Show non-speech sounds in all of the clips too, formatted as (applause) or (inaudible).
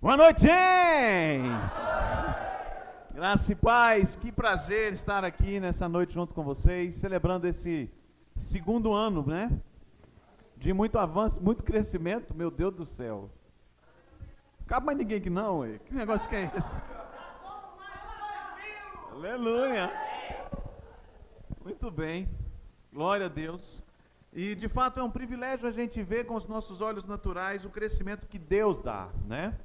Boa noite, gente! Graça e paz, que prazer estar aqui nessa noite junto com vocês, celebrando esse segundo ano, né? De muito avanço, muito crescimento, meu Deus do céu. Cabe mais ninguém aqui não, ué. que negócio que é esse? Aleluia! Muito bem, glória a Deus. E de fato é um privilégio a gente ver com os nossos olhos naturais o crescimento que Deus dá, né?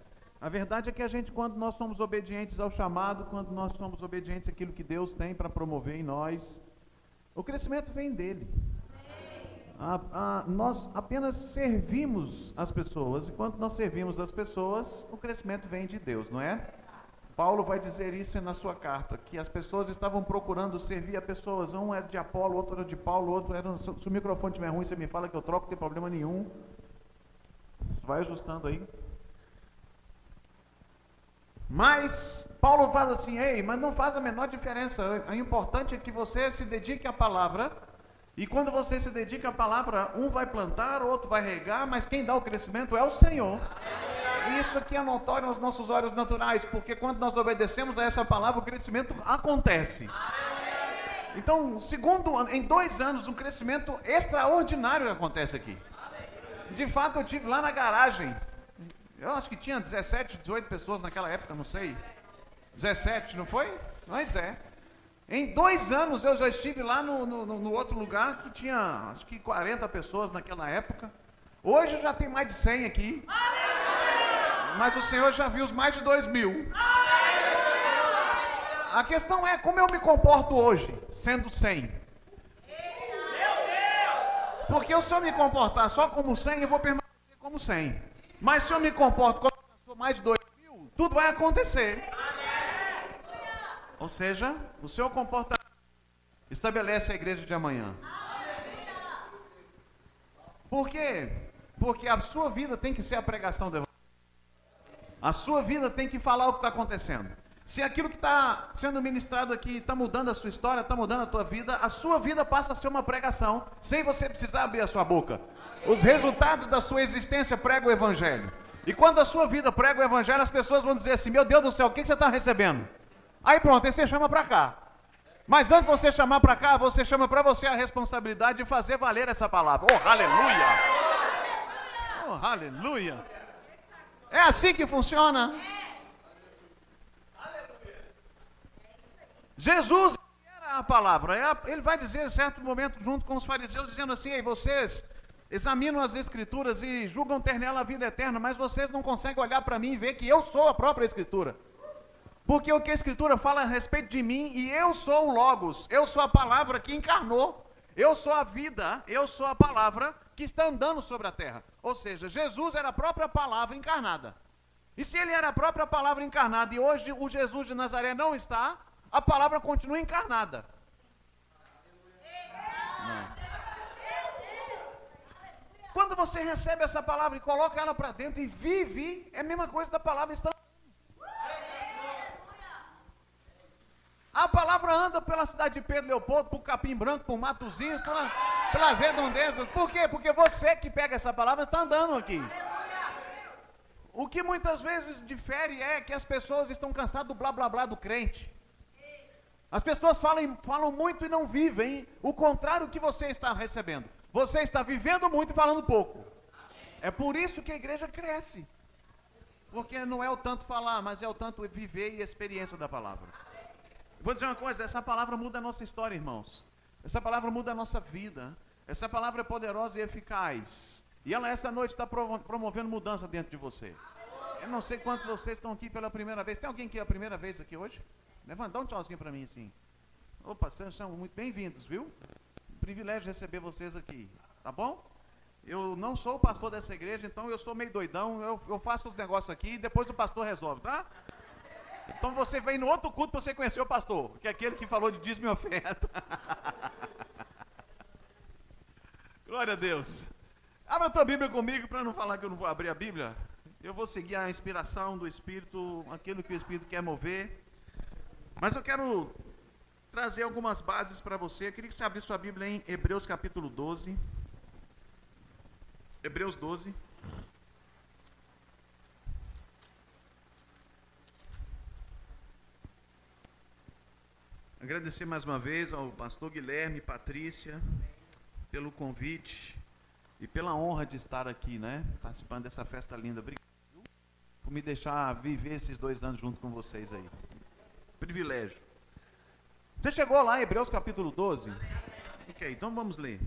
A verdade é que a gente, quando nós somos obedientes ao chamado, quando nós somos obedientes àquilo que Deus tem para promover em nós, o crescimento vem dele. A, a, nós apenas servimos as pessoas, e quando nós servimos as pessoas, o crescimento vem de Deus, não é? Paulo vai dizer isso na sua carta, que as pessoas estavam procurando servir a pessoas, um era de Apolo, outro era de Paulo, outro era. Se o microfone estiver ruim, você me fala que eu troco, não tem problema nenhum. Vai ajustando aí. Mas Paulo fala assim: ei, mas não faz a menor diferença. O importante é que você se dedique à palavra. E quando você se dedica à palavra, um vai plantar, outro vai regar, mas quem dá o crescimento é o Senhor. E isso aqui é notório aos nossos olhos naturais, porque quando nós obedecemos a essa palavra, o crescimento acontece. Então, segundo, em dois anos, um crescimento extraordinário acontece aqui. De fato, eu tive lá na garagem, eu acho que tinha 17, 18 pessoas naquela época, não sei. 17, não foi? Mas é. Em dois anos eu já estive lá no, no, no, outro lugar que tinha acho que 40 pessoas naquela época. Hoje já tem mais de 100 aqui. Mas o Senhor já viu os mais de 2 mil. A questão é como eu me comporto hoje, sendo 100. Porque se eu me comportar só como 100, eu vou permanecer como 100. Mas se eu me comporto como mais de dois mil, tudo vai acontecer. Ou seja, o seu comportamento estabelece a igreja de amanhã. Por quê? Porque a sua vida tem que ser a pregação do Evangelho. A sua vida tem que falar o que está acontecendo. Se aquilo que está sendo ministrado aqui está mudando a sua história, está mudando a tua vida, a sua vida passa a ser uma pregação, sem você precisar abrir a sua boca. Os resultados da sua existência pregam o Evangelho. E quando a sua vida prega o Evangelho, as pessoas vão dizer assim: Meu Deus do céu, o que você está recebendo? Aí pronto, aí você chama para cá. Mas antes de você chamar para cá, você chama para você a responsabilidade de fazer valer essa palavra. Oh, aleluia! Oh, aleluia! É assim que funciona. Jesus era a palavra. É ele vai dizer em certo momento, junto com os fariseus, dizendo assim: Ei, vocês examinam as escrituras e julgam ter nela a vida eterna, mas vocês não conseguem olhar para mim e ver que eu sou a própria escritura. Porque o que a escritura fala a respeito de mim e eu sou o logos, eu sou a palavra que encarnou, eu sou a vida, eu sou a palavra que está andando sobre a terra. Ou seja, Jesus era a própria palavra encarnada. E se ele era a própria palavra encarnada e hoje o Jesus de Nazaré não está, a palavra continua encarnada. Não. Quando você recebe essa palavra e coloca ela para dentro e vive, é a mesma coisa da palavra estar. A palavra anda pela cidade de Pedro Leopoldo, por Capim Branco, por Matozinhos, pela, pelas redondezas. Por quê? Porque você que pega essa palavra está andando aqui. O que muitas vezes difere é que as pessoas estão cansadas do blá blá blá do crente. As pessoas falam, falam muito e não vivem o contrário que você está recebendo. Você está vivendo muito e falando pouco. É por isso que a igreja cresce. Porque não é o tanto falar, mas é o tanto viver e experiência da palavra. Vou dizer uma coisa: essa palavra muda a nossa história, irmãos. Essa palavra muda a nossa vida. Essa palavra é poderosa e eficaz. E ela, essa noite, está promovendo mudança dentro de você. Eu não sei quantos de vocês estão aqui pela primeira vez. Tem alguém que é a primeira vez aqui hoje? Levanta, um tchauzinho para mim assim. Opa, são muito bem-vindos, viu? Privilégio receber vocês aqui, tá bom? Eu não sou o pastor dessa igreja, então eu sou meio doidão, eu, eu faço os negócios aqui e depois o pastor resolve, tá? Então você vem no outro culto para você conhecer o pastor, que é aquele que falou de dízimo e oferta. (laughs) Glória a Deus. Abra a tua Bíblia comigo para não falar que eu não vou abrir a Bíblia. Eu vou seguir a inspiração do Espírito, aquilo que o Espírito quer mover. Mas eu quero trazer algumas bases para você. Eu queria que você abrisse sua Bíblia em Hebreus capítulo 12. Hebreus 12. Agradecer mais uma vez ao pastor Guilherme e Patrícia pelo convite e pela honra de estar aqui, né? Participando dessa festa linda. Obrigado por me deixar viver esses dois anos junto com vocês aí. Privilégio. Você chegou lá em Hebreus capítulo 12? Ok, então vamos ler.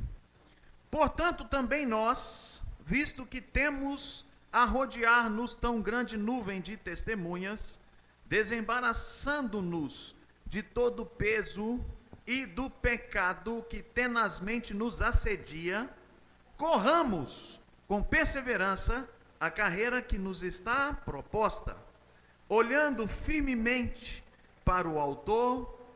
Portanto, também nós, visto que temos a rodear-nos tão grande nuvem de testemunhas, desembaraçando-nos de todo o peso e do pecado que tenazmente nos assedia, corramos com perseverança a carreira que nos está proposta, olhando firmemente para o Autor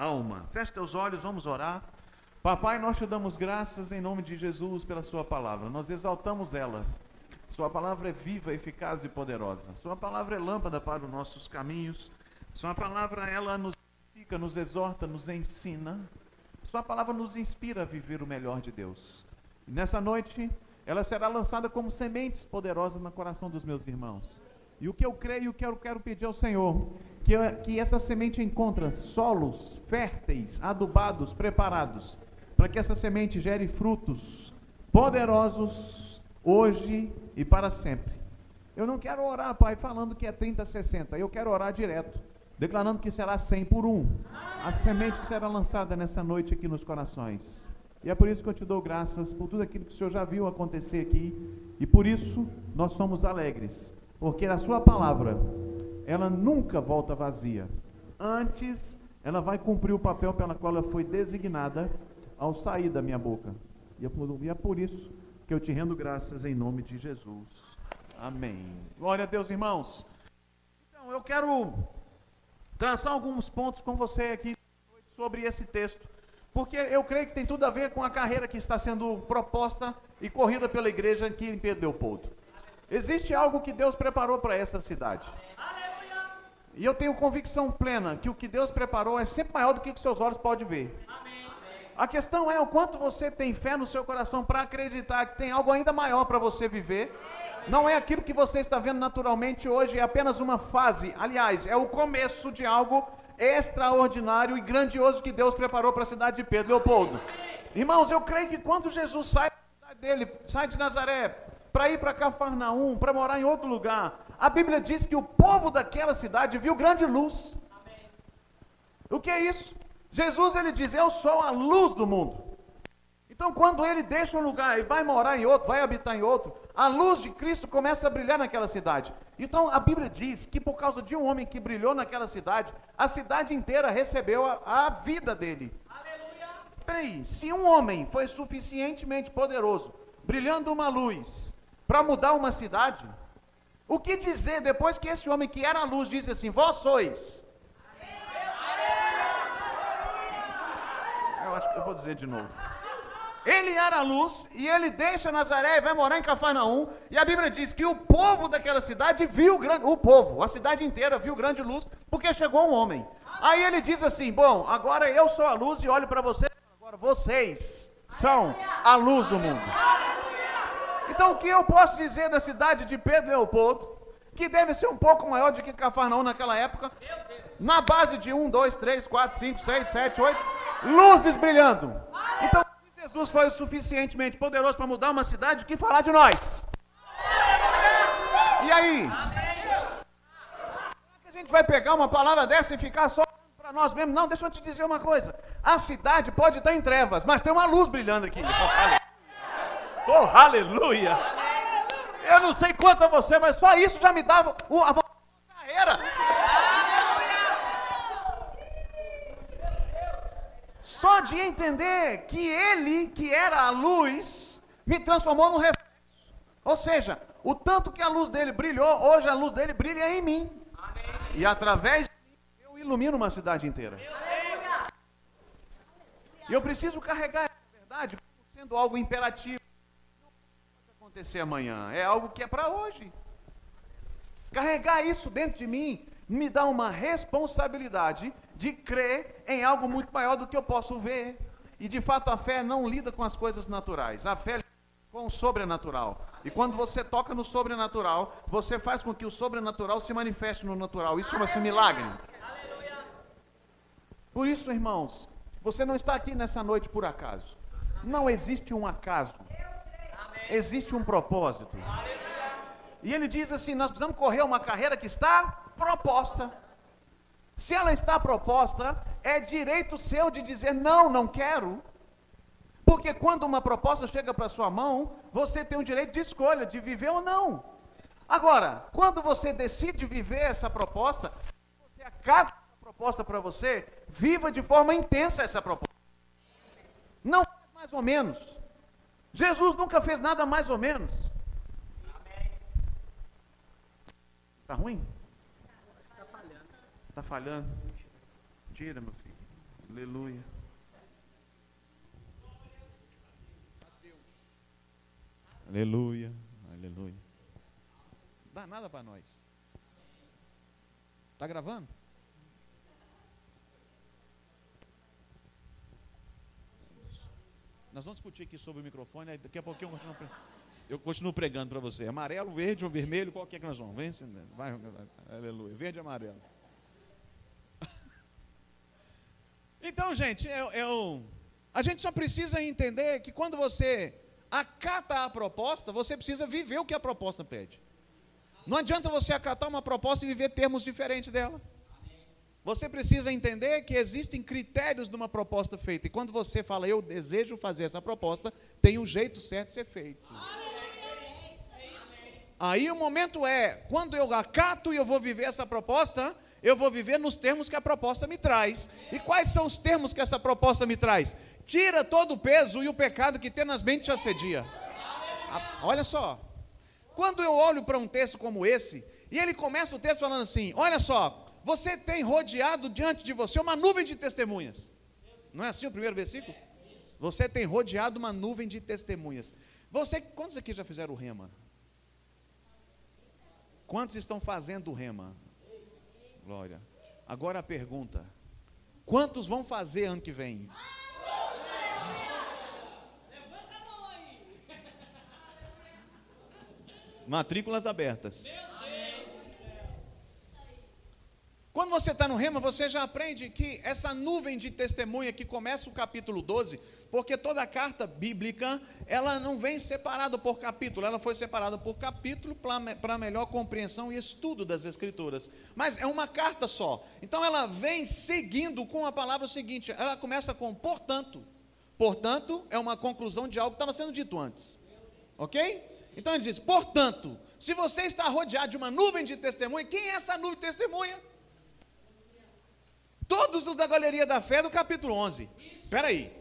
alma. Feche teus olhos, vamos orar. Papai, nós te damos graças em nome de Jesus pela Sua palavra, nós exaltamos ela. Sua palavra é viva, eficaz e poderosa. Sua palavra é lâmpada para os nossos caminhos. Sua palavra, ela nos edifica, nos exorta, nos ensina. Sua palavra nos inspira a viver o melhor de Deus. E nessa noite, ela será lançada como sementes poderosas no coração dos meus irmãos. E o que eu creio, o que eu quero pedir ao Senhor, que, que essa semente encontre solos férteis, adubados, preparados, para que essa semente gere frutos poderosos hoje e para sempre. Eu não quero orar, Pai, falando que é 30, 60. Eu quero orar direto declarando que será 100 por um. A semente que será lançada nessa noite aqui nos corações. E é por isso que eu te dou graças por tudo aquilo que o Senhor já viu acontecer aqui. E por isso nós somos alegres. Porque a Sua palavra, ela nunca volta vazia. Antes, ela vai cumprir o papel pela qual ela foi designada ao sair da minha boca. E é por, e é por isso que eu te rendo graças em nome de Jesus. Amém. Glória a Deus, irmãos. Então, eu quero traçar alguns pontos com você aqui sobre esse texto, porque eu creio que tem tudo a ver com a carreira que está sendo proposta e corrida pela igreja aqui em Pedro Leopoldo. Existe algo que Deus preparou para essa cidade. E eu tenho convicção plena que o que Deus preparou é sempre maior do que os seus olhos podem ver. A questão é o quanto você tem fé no seu coração para acreditar que tem algo ainda maior para você viver não é aquilo que você está vendo naturalmente hoje, é apenas uma fase. Aliás, é o começo de algo extraordinário e grandioso que Deus preparou para a cidade de Pedro Leopoldo. Irmãos, eu creio que quando Jesus sai dele, sai de Nazaré, para ir para Cafarnaum, para morar em outro lugar, a Bíblia diz que o povo daquela cidade viu grande luz. O que é isso? Jesus ele diz: Eu sou a luz do mundo. Então, quando ele deixa um lugar e vai morar em outro, vai habitar em outro, a luz de Cristo começa a brilhar naquela cidade. Então, a Bíblia diz que por causa de um homem que brilhou naquela cidade, a cidade inteira recebeu a, a vida dele. Aleluia! Peraí, se um homem foi suficientemente poderoso, brilhando uma luz, para mudar uma cidade, o que dizer depois que esse homem que era a luz disse assim: Vós sois. Eu acho que eu vou dizer de novo. Ele era a luz e ele deixa Nazaré e vai morar em Cafarnaum. E a Bíblia diz que o povo daquela cidade viu grande, o povo, a cidade inteira viu grande luz, porque chegou um homem. Aí ele diz assim: Bom, agora eu sou a luz e olho para vocês, agora vocês são a luz do mundo. Então o que eu posso dizer da cidade de Pedro Leopoldo, que deve ser um pouco maior do que Cafarnaum naquela época, na base de 1, 2, 3, 4, 5, 6, 7, 8, luzes brilhando. Então Jesus foi o suficientemente poderoso para mudar uma cidade, o que falar de nós? E aí? Será que a gente vai pegar uma palavra dessa e ficar só para nós mesmos? Não, deixa eu te dizer uma coisa. A cidade pode estar em trevas, mas tem uma luz brilhando aqui. (laughs) Oh, aleluia! Eu não sei quanto a você, mas só isso já me dava a carreira. Só de entender que ele, que era a luz, me transformou num reflexo. Ou seja, o tanto que a luz dele brilhou, hoje a luz dele brilha em mim. Amém. E através de mim, eu ilumino uma cidade inteira. E eu preciso carregar essa verdade como sendo algo imperativo. Acontecer amanhã, é algo que é para hoje. Carregar isso dentro de mim me dá uma responsabilidade de crer em algo muito maior do que eu posso ver. E de fato a fé não lida com as coisas naturais, a fé lida com o sobrenatural. E quando você toca no sobrenatural, você faz com que o sobrenatural se manifeste no natural. Isso chama-se milagre. Por isso, irmãos, você não está aqui nessa noite por acaso. Não existe um acaso. Existe um propósito. E ele diz assim: nós precisamos correr uma carreira que está proposta. Se ela está proposta, é direito seu de dizer não, não quero. Porque quando uma proposta chega para sua mão, você tem o direito de escolha de viver ou não. Agora, quando você decide viver essa proposta, você acata a proposta para você, viva de forma intensa essa proposta. Não mais ou menos. Jesus nunca fez nada mais ou menos. Está ruim? Está falhando. Está falhando. Tira, meu filho. Aleluia. Aleluia. Aleluia. Dá nada para nós. Está gravando? Nós vamos discutir aqui sobre o microfone, daqui a pouquinho eu continuo, eu continuo pregando para você. Amarelo, verde ou vermelho, qual que é que nós vamos? Vem, vai, aleluia. Verde e amarelo. (laughs) Então, gente, eu, eu, a gente só precisa entender que quando você acata a proposta, você precisa viver o que a proposta pede. Não adianta você acatar uma proposta e viver termos diferentes dela. Você precisa entender que existem critérios de uma proposta feita. E quando você fala, eu desejo fazer essa proposta, tem um jeito certo de ser feito. Aí o momento é, quando eu acato e eu vou viver essa proposta, eu vou viver nos termos que a proposta me traz. E quais são os termos que essa proposta me traz? Tira todo o peso e o pecado que tenazmente te assedia. Olha só. Quando eu olho para um texto como esse, e ele começa o texto falando assim: Olha só, você tem rodeado diante de você uma nuvem de testemunhas. Não é assim o primeiro versículo? Você tem rodeado uma nuvem de testemunhas. Você, quantos aqui já fizeram o rema? Quantos estão fazendo o rema? Glória. Agora a pergunta: quantos vão fazer ano que vem? Matrículas abertas. Quando você está no rema, você já aprende que essa nuvem de testemunha que começa o capítulo 12, porque toda a carta bíblica, ela não vem separada por capítulo, ela foi separada por capítulo para melhor compreensão e estudo das escrituras. Mas é uma carta só. Então ela vem seguindo com a palavra seguinte, ela começa com portanto. Portanto, é uma conclusão de algo que estava sendo dito antes. OK? Então ele diz: "Portanto, se você está rodeado de uma nuvem de testemunha, quem é essa nuvem de testemunha? Todos os da galeria da fé do capítulo 11. Espera aí.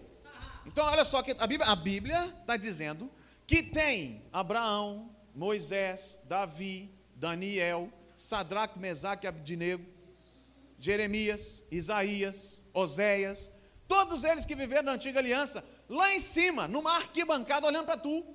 Então, olha só, que a Bíblia está dizendo que tem Abraão, Moisés, Davi, Daniel, Sadraque, Mesaque, Abdinego, Jeremias, Isaías, Oséias, todos eles que viveram na antiga aliança, lá em cima, numa arquibancada, olhando para tu.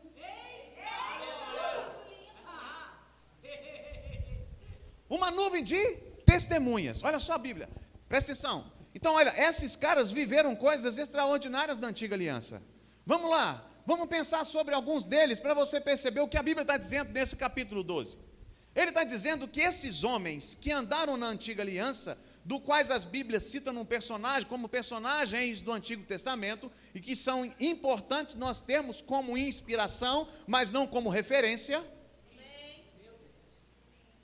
Uma nuvem de testemunhas. Olha só a Bíblia. Presta atenção. Então, olha, esses caras viveram coisas extraordinárias na antiga aliança. Vamos lá, vamos pensar sobre alguns deles para você perceber o que a Bíblia está dizendo nesse capítulo 12. Ele está dizendo que esses homens que andaram na antiga aliança, do quais as Bíblias citam um personagem, como personagens do Antigo Testamento, e que são importantes nós termos como inspiração, mas não como referência.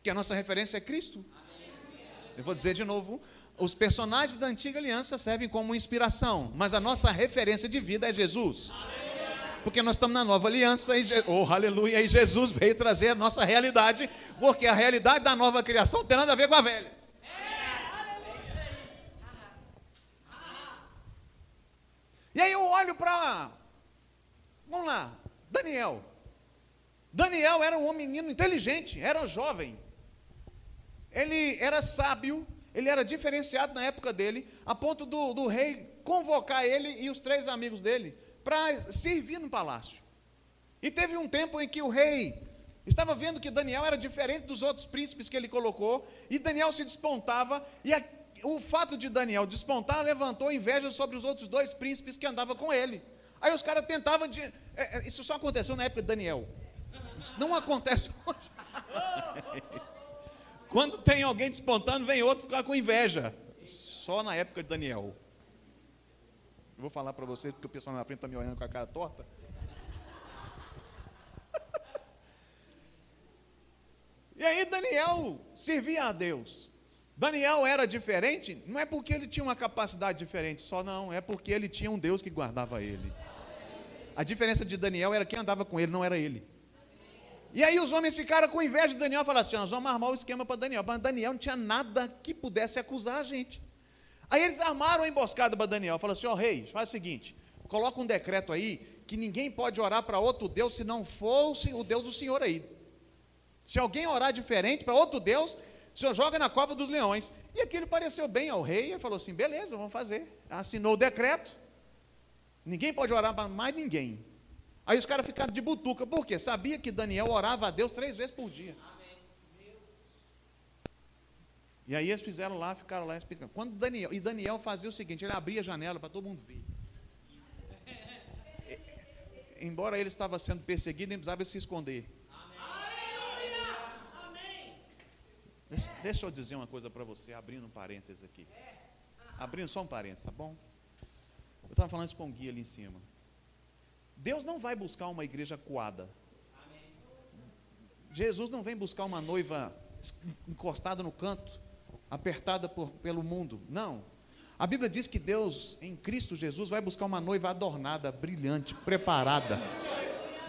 Que a nossa referência é Cristo. Eu vou dizer de novo: os personagens da antiga aliança servem como inspiração, mas a nossa referência de vida é Jesus. Porque nós estamos na nova aliança e, oh, aleluia, e Jesus veio trazer a nossa realidade, porque a realidade da nova criação tem nada a ver com a velha. E aí eu olho para, vamos lá, Daniel. Daniel era um menino inteligente, era jovem. Ele era sábio, ele era diferenciado na época dele, a ponto do, do rei convocar ele e os três amigos dele para servir no palácio. E teve um tempo em que o rei estava vendo que Daniel era diferente dos outros príncipes que ele colocou, e Daniel se despontava, e a, o fato de Daniel despontar levantou inveja sobre os outros dois príncipes que andavam com ele. Aí os caras tentavam de. É, é, isso só aconteceu na época de Daniel. Não acontece hoje. (laughs) Quando tem alguém despontando, vem outro ficar com inveja. Só na época de Daniel. Eu vou falar para vocês, porque o pessoal na frente está me olhando com a cara torta. e aí Daniel servia a Deus. Daniel era diferente, não é porque ele tinha uma capacidade diferente, só não, é porque ele tinha um Deus que guardava ele. A diferença de Daniel era quem andava com ele, não era ele. E aí os homens ficaram com inveja de Daniel e falaram assim: nós vamos armar o esquema para Daniel. Mas Daniel não tinha nada que pudesse acusar a gente. Aí eles armaram a emboscada para Daniel. Falaram assim: ó, oh, rei, faz o seguinte: coloca um decreto aí que ninguém pode orar para outro Deus se não fosse o Deus do Senhor aí. Se alguém orar diferente para outro Deus, o senhor joga na cova dos leões. E aquilo pareceu bem ao rei. Ele falou assim: beleza, vamos fazer. Assinou o decreto. Ninguém pode orar para mais ninguém. Aí os caras ficaram de butuca. Por quê? Sabia que Daniel orava a Deus três vezes por dia. E aí eles fizeram lá, ficaram lá explicando. Quando Daniel, e Daniel fazia o seguinte, ele abria a janela para todo mundo ver. Embora ele estava sendo perseguido, ele precisava se esconder. Deixa, deixa eu dizer uma coisa para você, abrindo um parênteses aqui. Abrindo só um parênteses, tá bom? Eu estava falando isso com o Gui ali em cima. Deus não vai buscar uma igreja coada. Jesus não vem buscar uma noiva encostada no canto, apertada por, pelo mundo. Não. A Bíblia diz que Deus, em Cristo Jesus, vai buscar uma noiva adornada, brilhante, preparada,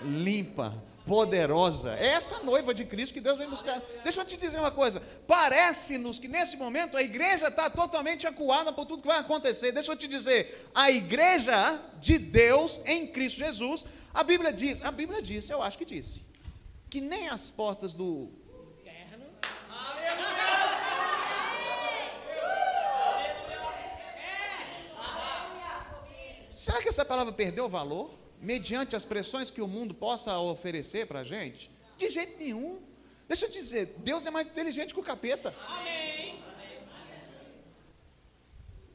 limpa, poderosa. É essa noiva de Cristo que Deus vem buscar. Deixa eu te dizer uma coisa. Parece-nos que nesse momento a igreja está totalmente acuada por tudo que vai acontecer. Deixa eu te dizer, a igreja de Deus em Cristo Jesus, a Bíblia diz, a Bíblia disse, eu acho que disse, que nem as portas do Será que essa palavra perdeu valor? Mediante as pressões que o mundo possa oferecer para a gente? De jeito nenhum. Deixa eu dizer, Deus é mais inteligente que o capeta. Amém.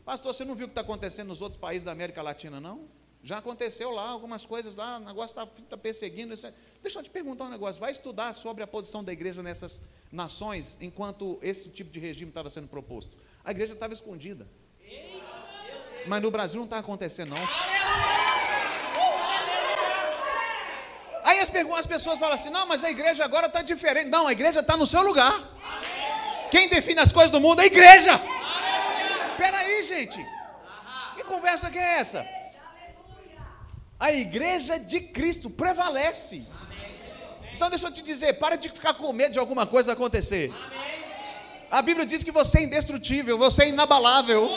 Pastor, você não viu o que está acontecendo nos outros países da América Latina, não? Já aconteceu lá algumas coisas lá, o negócio está tá perseguindo. Isso. Deixa eu te perguntar um negócio. Vai estudar sobre a posição da igreja nessas nações enquanto esse tipo de regime estava sendo proposto. A igreja estava escondida. Mas no Brasil não está acontecendo, não. Aí as, as pessoas falam assim: não, mas a igreja agora está diferente. Não, a igreja está no seu lugar. Amém. Quem define as coisas do mundo é a igreja. Espera aí, gente. Que conversa que é essa? A igreja de Cristo prevalece. Então deixa eu te dizer, para de ficar com medo de alguma coisa acontecer. A Bíblia diz que você é indestrutível, você é inabalável.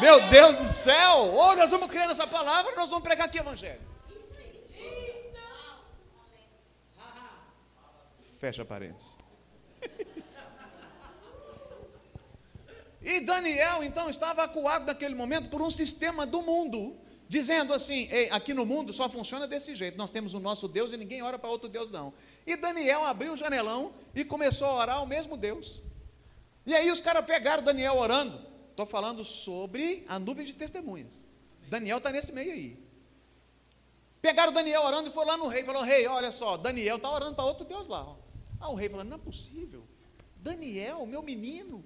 Meu Deus do céu! Ou nós vamos crer nessa palavra, nós vamos pregar aqui o evangelho. Fecha parênteses. e Daniel, então, estava acuado naquele momento por um sistema do mundo, dizendo assim: aqui no mundo só funciona desse jeito. Nós temos o nosso Deus e ninguém ora para outro Deus, não. E Daniel abriu o janelão e começou a orar ao mesmo Deus. E aí os caras pegaram Daniel orando. Estou falando sobre a nuvem de testemunhas. Daniel está nesse meio aí. Pegaram Daniel orando e foram lá no rei. Falou: Rei, olha só, Daniel está orando para outro Deus lá. Ó. Ah, o rei falou: não é possível. Daniel, meu menino.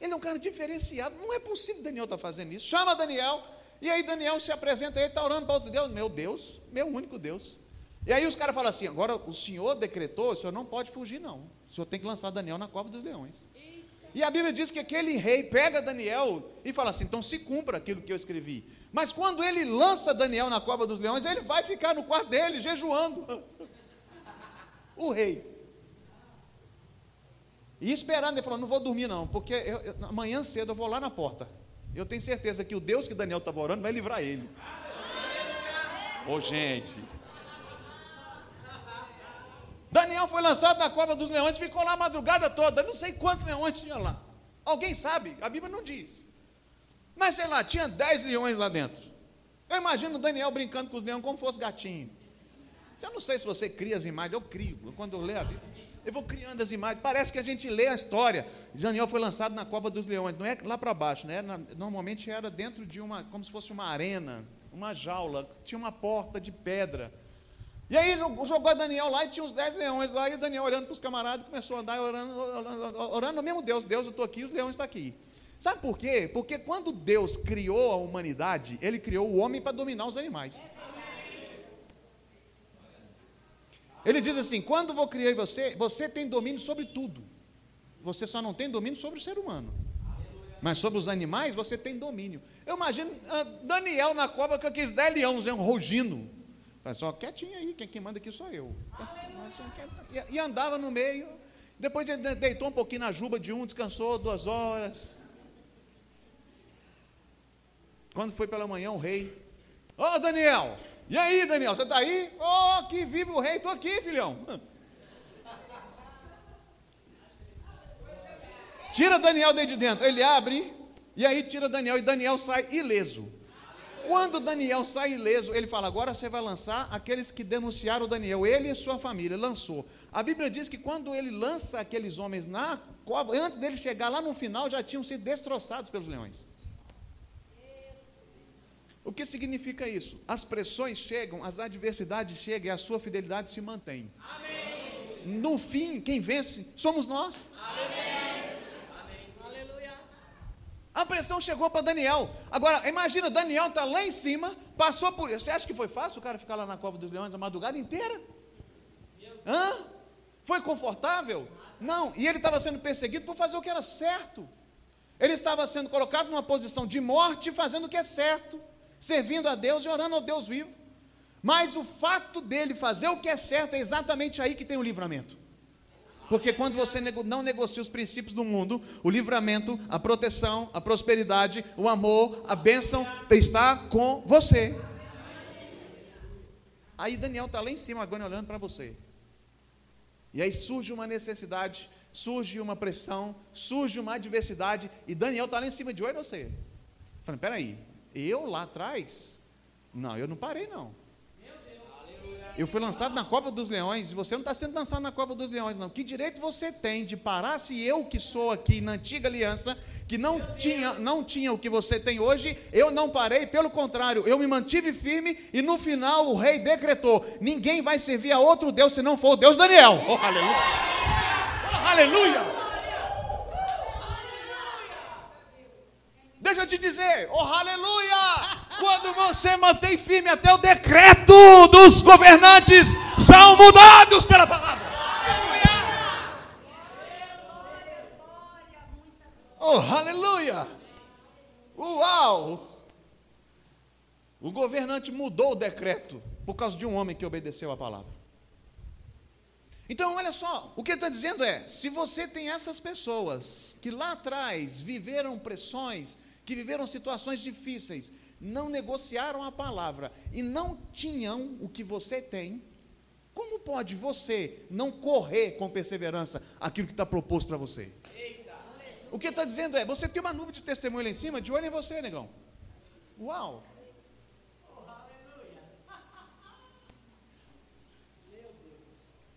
Ele é um cara diferenciado. Não é possível Daniel estar tá fazendo isso. Chama Daniel. E aí Daniel se apresenta, ele está orando para outro Deus. Meu Deus, meu único Deus. E aí os caras falam assim: agora o senhor decretou, o senhor não pode fugir, não. O senhor tem que lançar Daniel na cova dos leões. E a Bíblia diz que aquele rei pega Daniel e fala assim: então se cumpra aquilo que eu escrevi. Mas quando ele lança Daniel na cova dos leões, ele vai ficar no quarto dele, jejuando o rei. E esperando, ele falou: não vou dormir não, porque eu, eu, amanhã cedo eu vou lá na porta. Eu tenho certeza que o Deus que Daniel estava orando vai livrar ele. Ô oh, gente. Daniel foi lançado na cova dos leões, ficou lá a madrugada toda. Não sei quantos leões tinha lá. Alguém sabe? A Bíblia não diz. Mas sei lá, tinha 10 leões lá dentro. Eu imagino Daniel brincando com os leões como fosse gatinho. Eu não sei se você cria as imagens, eu crio. Quando eu leio a Bíblia, eu vou criando as imagens. Parece que a gente lê a história. Daniel foi lançado na cova dos leões. Não é lá para baixo, né? normalmente era dentro de uma, como se fosse uma arena, uma jaula. Tinha uma porta de pedra. E aí jogou Daniel lá e tinha uns dez leões lá, e Daniel olhando para os camaradas, começou a andar orando, orando, orando, mesmo Deus, Deus, eu estou aqui, os leões estão aqui. Sabe por quê? Porque quando Deus criou a humanidade, Ele criou o homem para dominar os animais. Ele diz assim: quando vou criar você, você tem domínio sobre tudo. Você só não tem domínio sobre o ser humano. Mas sobre os animais você tem domínio. Eu imagino uh, Daniel na cova com aqueles dez leões, um rugindo. Falei, só quietinho aí, quem, quem manda aqui sou eu. E, e, andava no meio. Depois ele deitou um pouquinho na juba de um, descansou duas horas. Quando foi pela manhã, o rei. Ô oh, Daniel! E aí, Daniel, você está aí? Oh, que vive o rei, estou aqui, filhão. Tira Daniel daí de dentro. Ele abre, e aí tira Daniel, e Daniel sai ileso. Quando Daniel sai ileso, ele fala: agora você vai lançar aqueles que denunciaram Daniel, ele e sua família, lançou. A Bíblia diz que quando ele lança aqueles homens na cova, antes dele chegar lá no final, já tinham sido destroçados pelos leões. O que significa isso? As pressões chegam, as adversidades chegam e a sua fidelidade se mantém. Amém. No fim, quem vence somos nós. Amém. A pressão chegou para Daniel. Agora, imagina, Daniel está lá em cima, passou por. Você acha que foi fácil o cara ficar lá na cova dos leões a madrugada inteira? Hã? Foi confortável? Não. E ele estava sendo perseguido por fazer o que era certo. Ele estava sendo colocado numa posição de morte, fazendo o que é certo, servindo a Deus e orando ao Deus vivo. Mas o fato dele fazer o que é certo é exatamente aí que tem o livramento. Porque quando você não negocia os princípios do mundo, o livramento, a proteção, a prosperidade, o amor, a bênção está com você. Aí Daniel está lá em cima agora olhando para você. E aí surge uma necessidade, surge uma pressão, surge uma adversidade, e Daniel está lá em cima de olho você. Falando, peraí, eu lá atrás? Não, eu não parei não. Eu fui lançado na cova dos leões, você não está sendo lançado na cova dos leões, não. Que direito você tem de parar se eu que sou aqui na antiga aliança, que não tinha, não tinha o que você tem hoje, eu não parei, pelo contrário, eu me mantive firme e no final o rei decretou: ninguém vai servir a outro Deus se não for o Deus Daniel. Oh, aleluia! Oh, aleluia! Deixa eu te dizer, oh aleluia! (laughs) Quando você mantém firme até o decreto dos governantes, são mudados pela palavra. Oh aleluia! Uau! O governante mudou o decreto por causa de um homem que obedeceu a palavra. Então, olha só, o que ele está dizendo é: se você tem essas pessoas que lá atrás viveram pressões, que viveram situações difíceis, não negociaram a palavra e não tinham o que você tem, como pode você não correr com perseverança aquilo que está proposto para você? O que está dizendo é: você tem uma nuvem de testemunho lá em cima, de olho em você, negão. Uau!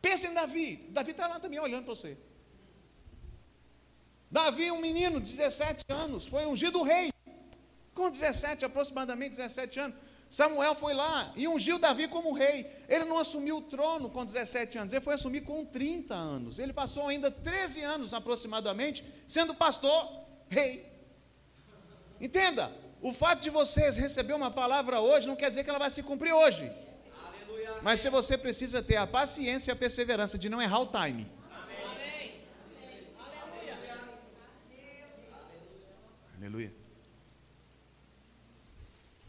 Pensa em Davi. Davi está lá também olhando para você. Davi, um menino de 17 anos, foi ungido rei. Com 17, aproximadamente 17 anos. Samuel foi lá e ungiu Davi como rei. Ele não assumiu o trono com 17 anos, ele foi assumir com 30 anos. Ele passou ainda 13 anos aproximadamente sendo pastor, rei. Entenda, o fato de vocês receber uma palavra hoje não quer dizer que ela vai se cumprir hoje. Mas se você precisa ter a paciência e a perseverança de não errar o time. Aleluia.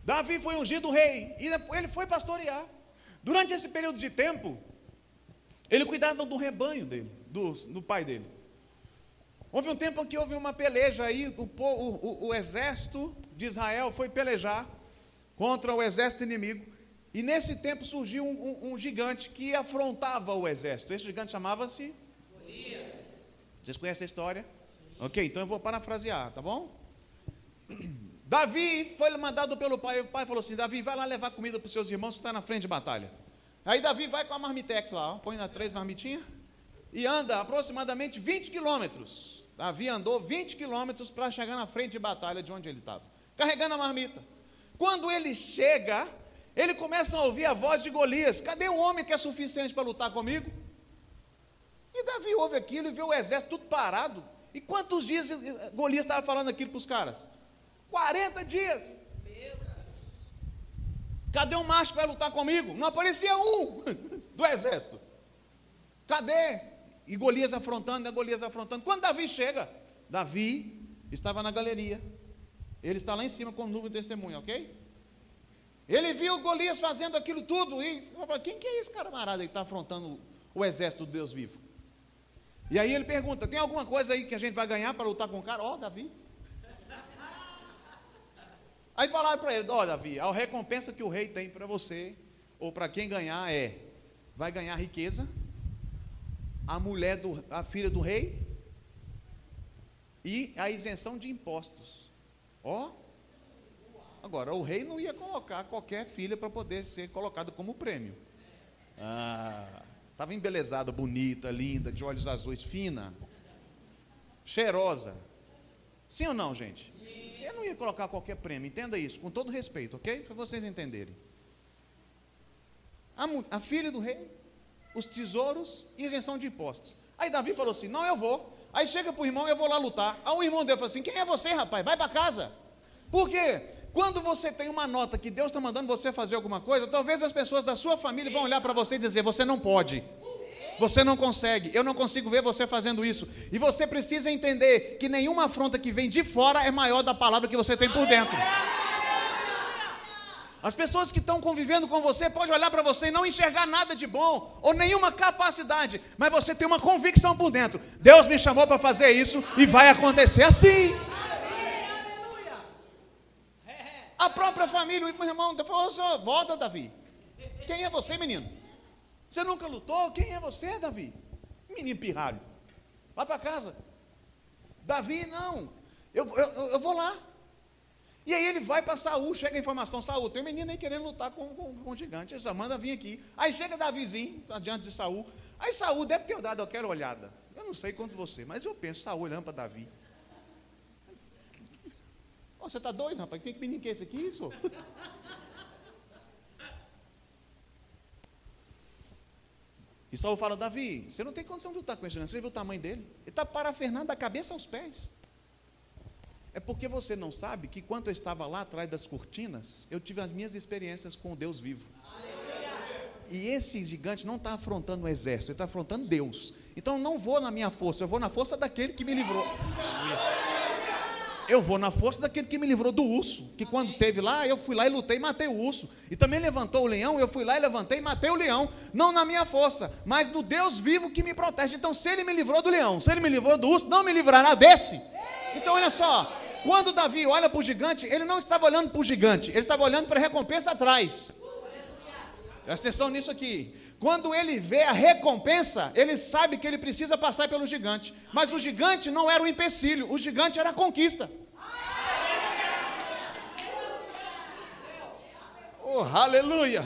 Davi foi ungido rei e ele foi pastorear. Durante esse período de tempo, ele cuidava do rebanho dele, do, do pai dele. Houve um tempo em que houve uma peleja aí, o, o, o exército de Israel foi pelejar contra o exército inimigo. E nesse tempo surgiu um, um, um gigante que afrontava o exército. Esse gigante chamava-se Vocês conhecem a história? Ok, então eu vou parafrasear, tá bom? (clears throat) Davi foi mandado pelo pai. O pai falou assim: Davi, vai lá levar comida para os seus irmãos que está na frente de batalha. Aí Davi vai com a marmitex lá, ó, põe na três marmitinhas e anda aproximadamente 20 quilômetros. Davi andou 20 quilômetros para chegar na frente de batalha de onde ele estava, carregando a marmita. Quando ele chega, ele começa a ouvir a voz de Golias: Cadê o homem que é suficiente para lutar comigo? E Davi ouve aquilo e vê o exército tudo parado. E quantos dias Golias estava falando aquilo para os caras? 40 dias. Cadê o macho que vai lutar comigo? Não aparecia um (laughs) do exército. Cadê? E Golias afrontando, e Golias afrontando. Quando Davi chega, Davi estava na galeria. Ele está lá em cima com nuvem de testemunha, ok? Ele viu Golias fazendo aquilo tudo e falou: quem que é esse camarada que está afrontando o exército do Deus vivo? E aí ele pergunta: tem alguma coisa aí que a gente vai ganhar para lutar com o cara? Ó, oh, Davi. Aí falaram para ele: Ó, oh, Davi, a recompensa que o rei tem para você, ou para quem ganhar, é: vai ganhar riqueza, a mulher, do, a filha do rei, e a isenção de impostos. Ó. Oh. Agora, o rei não ia colocar qualquer filha para poder ser colocado como prêmio. Ah, estava embelezada, bonita, linda, de olhos azuis, fina, cheirosa. Sim ou não, gente? Não ia colocar qualquer prêmio, entenda isso, com todo respeito, ok? Para vocês entenderem. A, a, filha do rei, os tesouros e isenção de impostos. Aí Davi falou assim: Não, eu vou. Aí chega para o irmão, eu vou lá lutar. Aí o irmão dele falou assim: Quem é você, rapaz? Vai para casa. Por quê? Quando você tem uma nota que Deus está mandando você fazer alguma coisa, talvez as pessoas da sua família vão olhar para você e dizer: Você não pode. Você não consegue, eu não consigo ver você fazendo isso. E você precisa entender que nenhuma afronta que vem de fora é maior da palavra que você tem por dentro. As pessoas que estão convivendo com você podem olhar para você e não enxergar nada de bom ou nenhuma capacidade, mas você tem uma convicção por dentro. Deus me chamou para fazer isso e vai acontecer assim. A própria família, o irmão falou: volta, Davi. Quem é você, menino? Você nunca lutou? Quem é você, Davi? Menino pirralho. Vá para casa. Davi, não. Eu, eu, eu vou lá. E aí ele vai para Saul, chega a informação, Saul, tem um menino aí querendo lutar com, com, com gigante. Ele manda vir aqui. Aí chega Davizinho, diante de Saul. Aí Saul deve ter dado qualquer olhada. Eu não sei quanto você, mas eu penso, Saul olhando para Davi. Oh, você está doido, rapaz? Que menino que é esse aqui, isso? E Saul fala, Davi, você não tem condição de lutar com esse gigante, você viu o tamanho dele? Ele está parafernando da cabeça aos pés. É porque você não sabe que quando eu estava lá atrás das cortinas, eu tive as minhas experiências com o Deus vivo. E esse gigante não está afrontando o exército, ele está afrontando Deus. Então não vou na minha força, eu vou na força daquele que me livrou. Eu vou na força daquele que me livrou do urso, que quando teve lá, eu fui lá e lutei e matei o urso. E também levantou o leão, eu fui lá e levantei e matei o leão. Não na minha força, mas no Deus vivo que me protege. Então, se ele me livrou do leão, se ele me livrou do urso, não me livrará desse. Então, olha só, quando Davi olha para o gigante, ele não estava olhando para o gigante, ele estava olhando para a recompensa atrás. Presta atenção nisso aqui. Quando ele vê a recompensa, ele sabe que ele precisa passar pelo gigante. Mas o gigante não era o empecilho, o gigante era a conquista. Oh, aleluia!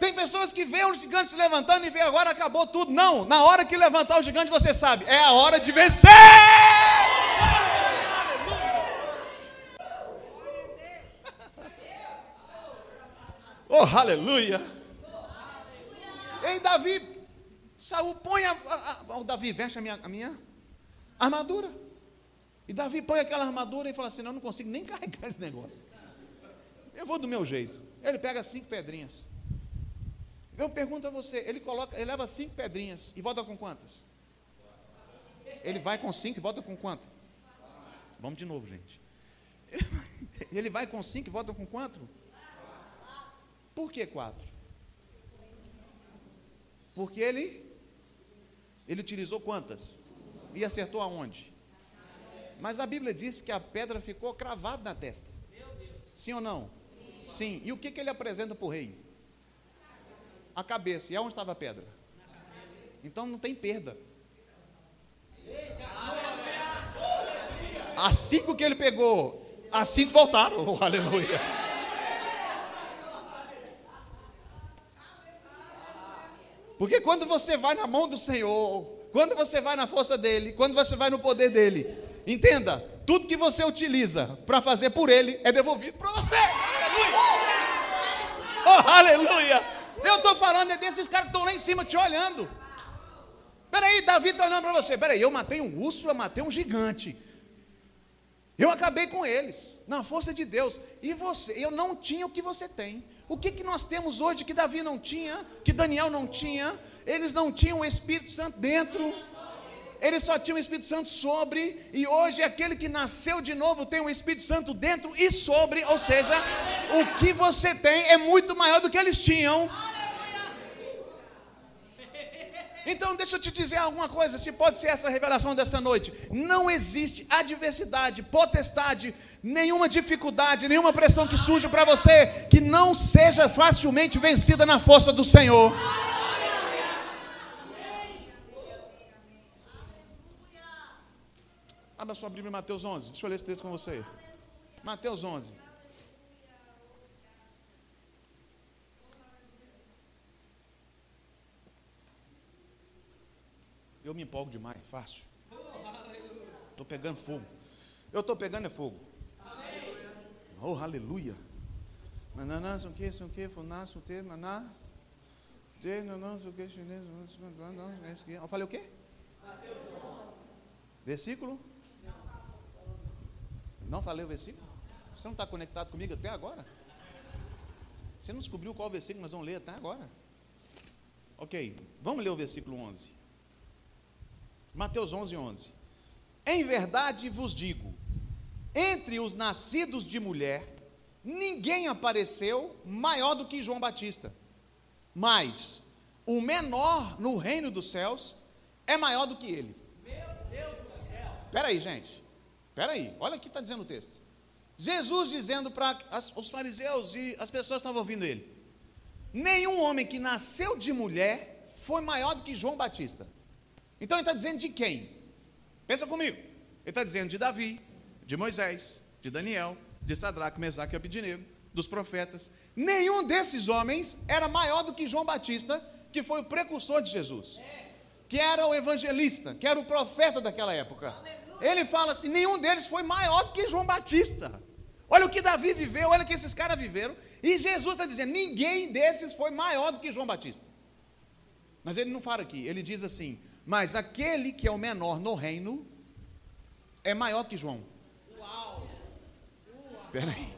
Tem pessoas que veem o gigante se levantando e vê agora acabou tudo. Não, na hora que levantar o gigante, você sabe, é a hora de vencer! Oh, aleluia! Ei, Davi, Saul, põe a, a, a, Davi, veste a minha, a minha armadura. E Davi põe aquela armadura e fala assim: não, eu não consigo nem (laughs) carregar esse negócio. Eu vou do meu jeito. Ele pega cinco pedrinhas. Eu pergunto a você, ele coloca, ele leva cinco pedrinhas e volta com quantas? Ele vai com cinco e volta com quanto? Vamos de novo, gente. (laughs) Ele vai com cinco e volta com quatro? Por que quatro? Porque ele ele utilizou quantas? E acertou aonde? Mas a Bíblia diz que a pedra ficou cravada na testa. Sim ou não? Sim. E o que, que ele apresenta para o rei? A cabeça. E aonde estava a pedra? Então não tem perda. As cinco que ele pegou, Assim que voltaram. Oh, (laughs) aleluia. Porque quando você vai na mão do Senhor, quando você vai na força dele, quando você vai no poder dele, entenda, tudo que você utiliza para fazer por ele é devolvido para você. Aleluia! Oh, aleluia! Eu estou falando é desses caras que estão lá em cima te olhando. Peraí, Davi está olhando para você. Peraí, eu matei um urso, eu matei um gigante. Eu acabei com eles, na força de Deus. E você, eu não tinha o que você tem. O que, que nós temos hoje que Davi não tinha, que Daniel não tinha? Eles não tinham o Espírito Santo dentro, eles só tinham o Espírito Santo sobre, e hoje aquele que nasceu de novo tem o Espírito Santo dentro e sobre, ou seja, o que você tem é muito maior do que eles tinham. Então, deixa eu te dizer alguma coisa, se pode ser essa revelação dessa noite. Não existe adversidade, potestade, nenhuma dificuldade, nenhuma pressão que surja para você que não seja facilmente vencida na força do Senhor. Abra sua Bíblia em Mateus 11. Deixa eu ler esse texto com você. Mateus 11. Eu me empolgo demais, fácil. Estou pegando fogo. Eu estou pegando é fogo. Oh, aleluia. Mananá, o que, o que, funá, o que, maná. o que, chinês, Eu falei o quê? Versículo? Não falei o versículo? Você não está conectado comigo até agora? Você não descobriu qual versículo nós vamos ler até agora? Ok, vamos ler o versículo 11. Mateus 11, 11. Em verdade vos digo: entre os nascidos de mulher, ninguém apareceu maior do que João Batista. Mas o menor no reino dos céus é maior do que ele. Meu Deus do céu. Espera aí, gente. Espera aí. Olha o que está dizendo o texto. Jesus dizendo para os fariseus e as pessoas estavam ouvindo ele: Nenhum homem que nasceu de mulher foi maior do que João Batista. Então ele está dizendo de quem? Pensa comigo. Ele está dizendo de Davi, de Moisés, de Daniel, de Sadraque, Mesaque e Abidinego, dos profetas. Nenhum desses homens era maior do que João Batista, que foi o precursor de Jesus, que era o evangelista, que era o profeta daquela época. Ele fala assim: nenhum deles foi maior do que João Batista. Olha o que Davi viveu, olha o que esses caras viveram. E Jesus está dizendo: ninguém desses foi maior do que João Batista. Mas ele não fala aqui, ele diz assim: mas aquele que é o menor no reino é maior que João. Uau! Espera aí.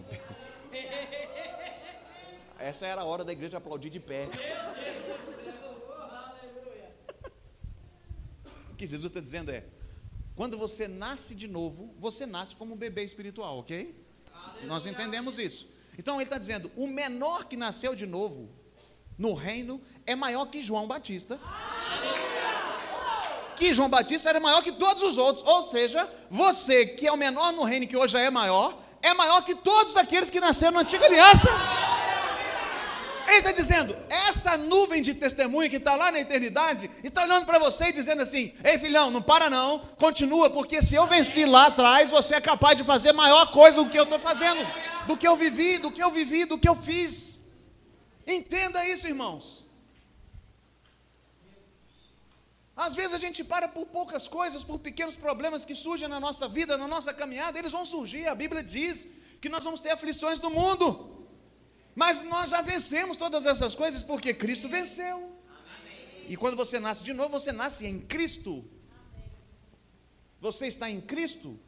Essa era a hora da igreja aplaudir de pé. O que Jesus está dizendo é: quando você nasce de novo, você nasce como um bebê espiritual, ok? Nós entendemos isso. Então ele está dizendo: o menor que nasceu de novo no reino é maior que João Batista que João Batista era maior que todos os outros. Ou seja, você que é o menor no reino, que hoje já é maior, é maior que todos aqueles que nasceram na antiga aliança. Ele está dizendo, essa nuvem de testemunho que está lá na eternidade, está olhando para você e dizendo assim: Ei filhão, não para não, continua, porque se eu venci lá atrás, você é capaz de fazer maior coisa do que eu estou fazendo, do que eu vivi, do que eu vivi, do que eu fiz. Entenda isso, irmãos. Às vezes a gente para por poucas coisas, por pequenos problemas que surgem na nossa vida, na nossa caminhada, eles vão surgir. A Bíblia diz que nós vamos ter aflições do mundo. Mas nós já vencemos todas essas coisas porque Cristo venceu. E quando você nasce de novo, você nasce em Cristo. Você está em Cristo.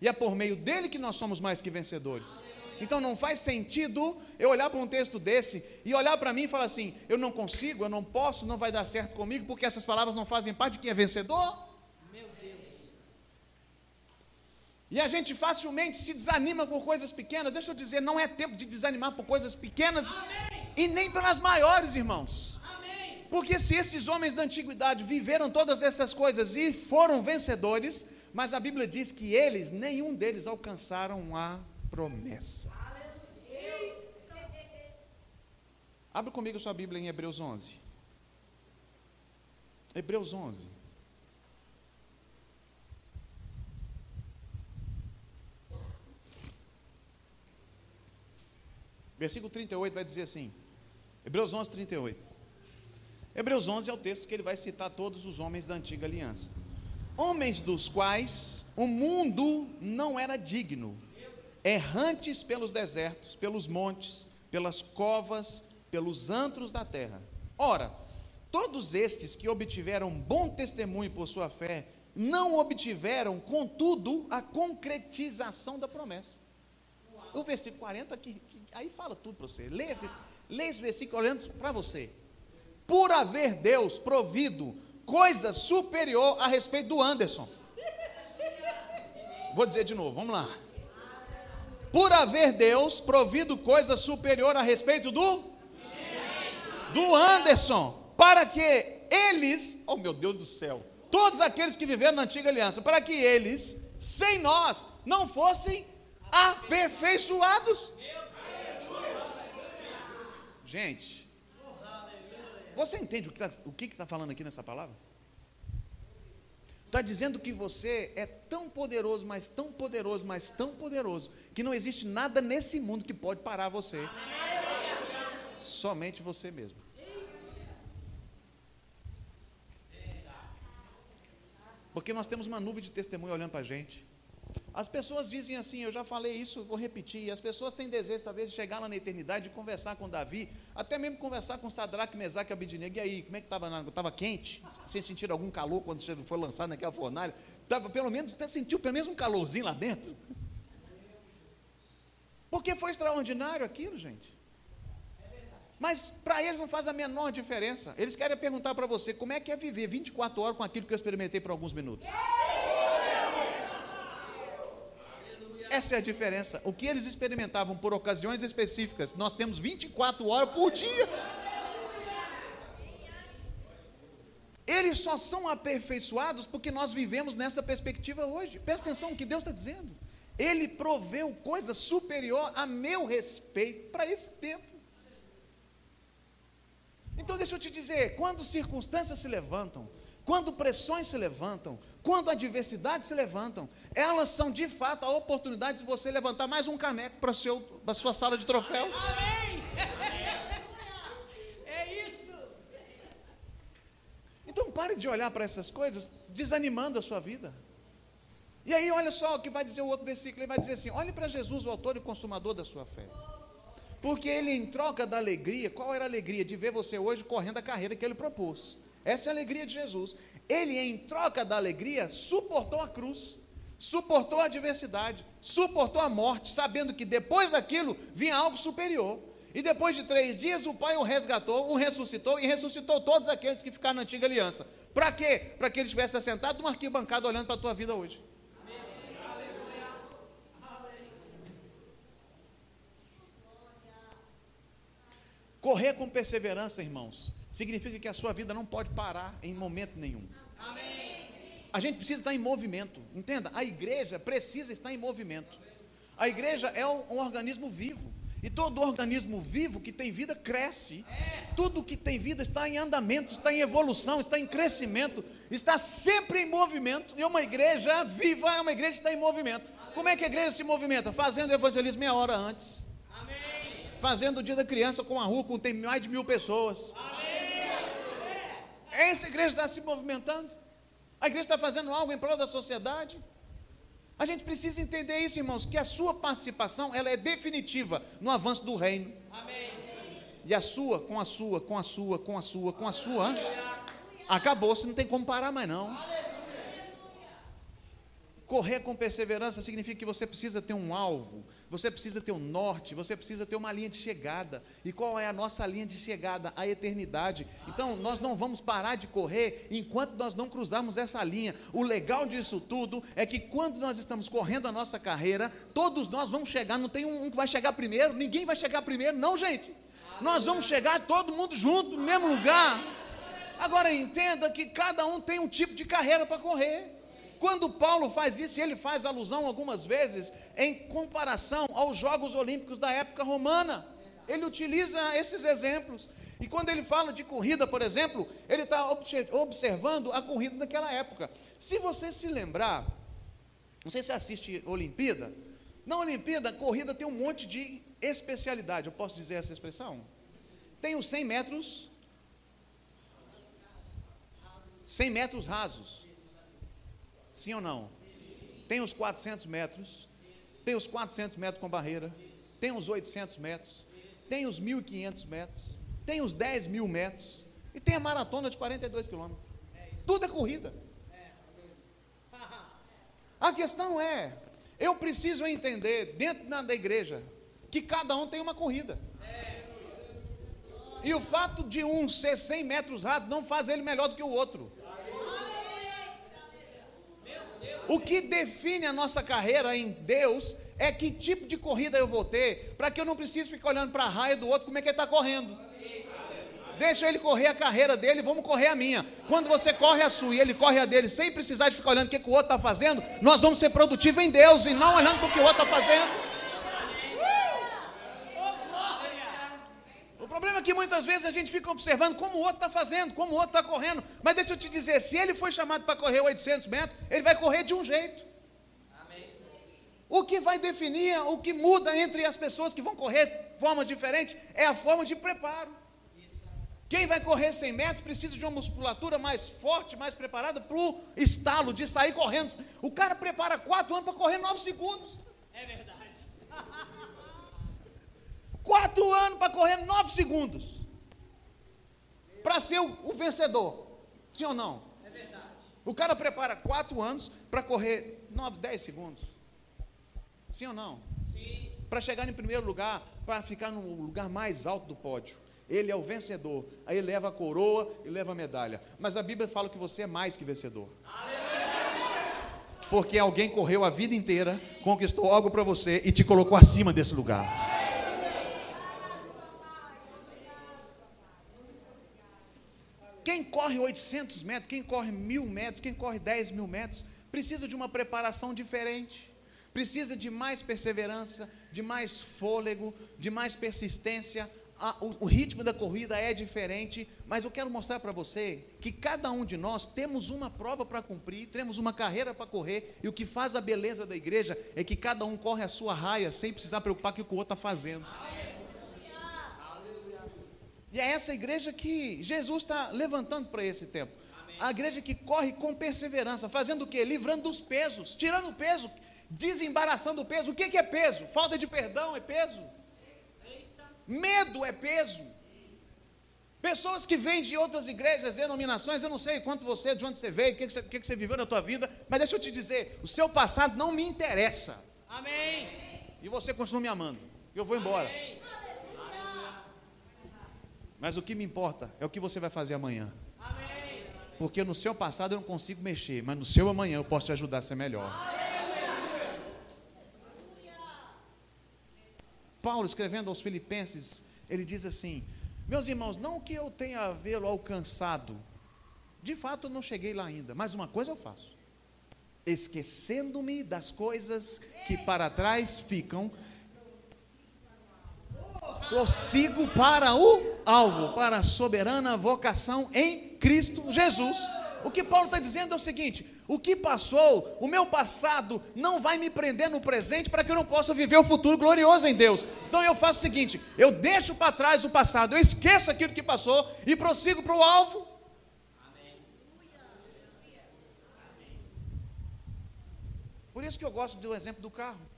E é por meio dele que nós somos mais que vencedores. Então não faz sentido eu olhar para um texto desse e olhar para mim e falar assim: eu não consigo, eu não posso, não vai dar certo comigo, porque essas palavras não fazem parte de quem é vencedor. Meu Deus. E a gente facilmente se desanima por coisas pequenas. Deixa eu dizer, não é tempo de desanimar por coisas pequenas Amém. e nem pelas maiores, irmãos. Amém. Porque se esses homens da antiguidade viveram todas essas coisas e foram vencedores, mas a Bíblia diz que eles, nenhum deles alcançaram a promessa. Abre comigo sua Bíblia em Hebreus 11. Hebreus 11. Versículo 38 vai dizer assim, Hebreus 11, 38. Hebreus 11 é o texto que ele vai citar todos os homens da antiga aliança. Homens dos quais o mundo não era digno, errantes pelos desertos, pelos montes, pelas covas, pelos antros da terra. Ora, todos estes que obtiveram bom testemunho por sua fé, não obtiveram, contudo, a concretização da promessa. O versículo 40, que, que aí fala tudo para você. Lê esse, lê esse versículo olhando para você. Por haver Deus provido coisa superior a respeito do Anderson. Vou dizer de novo, vamos lá. Por haver Deus provido coisa superior a respeito do do Anderson, para que eles, oh meu Deus do céu, todos aqueles que viveram na antiga aliança, para que eles, sem nós, não fossem aperfeiçoados. Gente, você entende o que está tá falando aqui nessa palavra? Está dizendo que você é tão poderoso, mas tão poderoso, mas tão poderoso, que não existe nada nesse mundo que pode parar você. Somente você mesmo. Porque nós temos uma nuvem de testemunho olhando para a gente. As pessoas dizem assim, eu já falei isso, vou repetir. As pessoas têm desejo, talvez, de chegar lá na eternidade, de conversar com Davi, até mesmo conversar com Sadraque, Mesaque e Abidnego. E aí, como é que estava? Estava quente? Sem sentir algum calor quando você foi lançado naquela fornalha? Tava, pelo menos, até sentiu pelo menos um calorzinho lá dentro? Porque foi extraordinário aquilo, gente. Mas para eles não faz a menor diferença. Eles querem perguntar para você como é que é viver 24 horas com aquilo que eu experimentei por alguns minutos. Essa é a diferença. O que eles experimentavam por ocasiões específicas, nós temos 24 horas por dia. Eles só são aperfeiçoados porque nós vivemos nessa perspectiva hoje. Presta atenção no que Deus está dizendo. Ele proveu coisa superior a meu respeito para esse tempo. Então deixa eu te dizer, quando circunstâncias se levantam, quando pressões se levantam, quando adversidades se levantam, elas são de fato a oportunidade de você levantar mais um caneco para a sua sala de troféus. Amém! É isso! Então pare de olhar para essas coisas desanimando a sua vida. E aí, olha só o que vai dizer o outro versículo: ele vai dizer assim: olhe para Jesus, o autor e consumador da sua fé. Porque ele, em troca da alegria, qual era a alegria? De ver você hoje correndo a carreira que ele propôs. Essa é a alegria de Jesus. Ele, em troca da alegria, suportou a cruz, suportou a adversidade, suportou a morte, sabendo que depois daquilo vinha algo superior. E depois de três dias, o Pai o resgatou, o ressuscitou e ressuscitou todos aqueles que ficaram na antiga aliança. Para quê? Para que ele estivesse assentado numa arquibancada olhando para a tua vida hoje. Correr com perseverança, irmãos, significa que a sua vida não pode parar em momento nenhum. Amém. A gente precisa estar em movimento, entenda? A igreja precisa estar em movimento. A igreja é um, um organismo vivo. E todo organismo vivo que tem vida cresce. Tudo que tem vida está em andamento, está em evolução, está em crescimento, está sempre em movimento. E uma igreja viva é uma igreja que está em movimento. Como é que a igreja se movimenta? Fazendo evangelismo meia hora antes. Fazendo o dia da criança com a rua, com tem mais de mil pessoas. Essa igreja está se movimentando. A igreja está fazendo algo em prol da sociedade. A gente precisa entender isso, irmãos, que a sua participação ela é definitiva no avanço do reino. Amém. E a sua, com a sua, com a sua, com a sua, com a sua, acabou, você não tem como parar mais não. Correr com perseverança significa que você precisa ter um alvo, você precisa ter um norte, você precisa ter uma linha de chegada. E qual é a nossa linha de chegada? A eternidade. Então, nós não vamos parar de correr enquanto nós não cruzarmos essa linha. O legal disso tudo é que quando nós estamos correndo a nossa carreira, todos nós vamos chegar, não tem um que vai chegar primeiro, ninguém vai chegar primeiro, não, gente. Nós vamos chegar todo mundo junto, no mesmo lugar. Agora entenda que cada um tem um tipo de carreira para correr. Quando Paulo faz isso, ele faz alusão algumas vezes em comparação aos Jogos Olímpicos da época romana. Ele utiliza esses exemplos. E quando ele fala de corrida, por exemplo, ele está observando a corrida daquela época. Se você se lembrar, não sei se assiste Olimpíada, Na Olimpíada, corrida tem um monte de especialidade. Eu posso dizer essa expressão? Tem os 100 metros 100 metros rasos. Sim ou não? Tem os 400 metros, tem os 400 metros com barreira, tem os 800 metros, tem os 1.500 metros, tem os 10 mil metros e tem a maratona de 42 quilômetros. Tudo é corrida. A questão é, eu preciso entender dentro da igreja que cada um tem uma corrida. E o fato de um ser 100 metros rasos não faz ele melhor do que o outro. O que define a nossa carreira em Deus é que tipo de corrida eu vou ter, para que eu não precise ficar olhando para a raia do outro, como é que ele está correndo. Deixa ele correr a carreira dele, vamos correr a minha. Quando você corre a sua e ele corre a dele, sem precisar de ficar olhando o que, que o outro está fazendo, nós vamos ser produtivos em Deus e não olhando para o que o outro está fazendo. Problema é que muitas vezes a gente fica observando como o outro está fazendo, como o outro está correndo. Mas deixa eu te dizer: se ele foi chamado para correr 800 metros, ele vai correr de um jeito. Amém. O que vai definir, o que muda entre as pessoas que vão correr de forma diferente, é a forma de preparo. Quem vai correr 100 metros precisa de uma musculatura mais forte, mais preparada para o estalo de sair correndo. O cara prepara 4 anos para correr 9 segundos. É verdade. (laughs) Quatro anos para correr nove segundos. Para ser o, o, vencedor. Sim ou não? É verdade. O cara prepara quatro anos para correr nove, dez segundos. Sim ou não? Sim. Para chegar em primeiro lugar, para ficar no lugar mais alto do pódio. Ele é o vencedor. Aí ele leva a coroa e leva a medalha. Mas a Bíblia fala que você é mais que vencedor. Porque alguém correu a vida inteira, conquistou algo para você e te colocou acima desse lugar. Quem corre 800 metros, quem corre mil metros, quem corre 10 mil metros, precisa de uma preparação diferente, precisa de mais perseverança, de mais fôlego, de mais persistência. o, ritmo da corrida é diferente, mas eu quero mostrar para você que cada um de nós temos uma prova para cumprir, temos uma carreira para correr, e o que faz a beleza da igreja é que cada um corre a sua raia sem precisar preocupar com o que o outro está fazendo. E é essa igreja que Jesus está levantando para esse tempo. Amém. A igreja que corre com perseverança, fazendo o quê? Livrando dos pesos, tirando o peso, desembaraçando o peso. O que, que é peso? Falta de perdão é peso. Medo é peso. Pessoas que vêm de outras igrejas, denominações, eu não sei quanto você, de onde você veio, o que, que, que você viveu na tua vida, mas deixa eu te dizer, o seu passado não me interessa. Amém. E você continua me amando. Eu vou embora. Amém. Mas o que me importa é o que você vai fazer amanhã. Amém. Porque no seu passado eu não consigo mexer, mas no seu amanhã eu posso te ajudar a ser melhor. Paulo, escrevendo aos Filipenses, ele diz assim: Meus irmãos, não que eu tenha vê-lo alcançado, de fato eu não cheguei lá ainda, mas uma coisa eu faço: esquecendo-me das coisas que para trás ficam prossigo para o alvo, para a soberana vocação em Cristo Jesus. O que Paulo está dizendo é o seguinte: o que passou, o meu passado, não vai me prender no presente para que eu não possa viver o futuro glorioso em Deus. Então eu faço o seguinte: eu deixo para trás o passado, eu esqueço aquilo que passou e prossigo para o alvo. Por isso que eu gosto do exemplo do carro.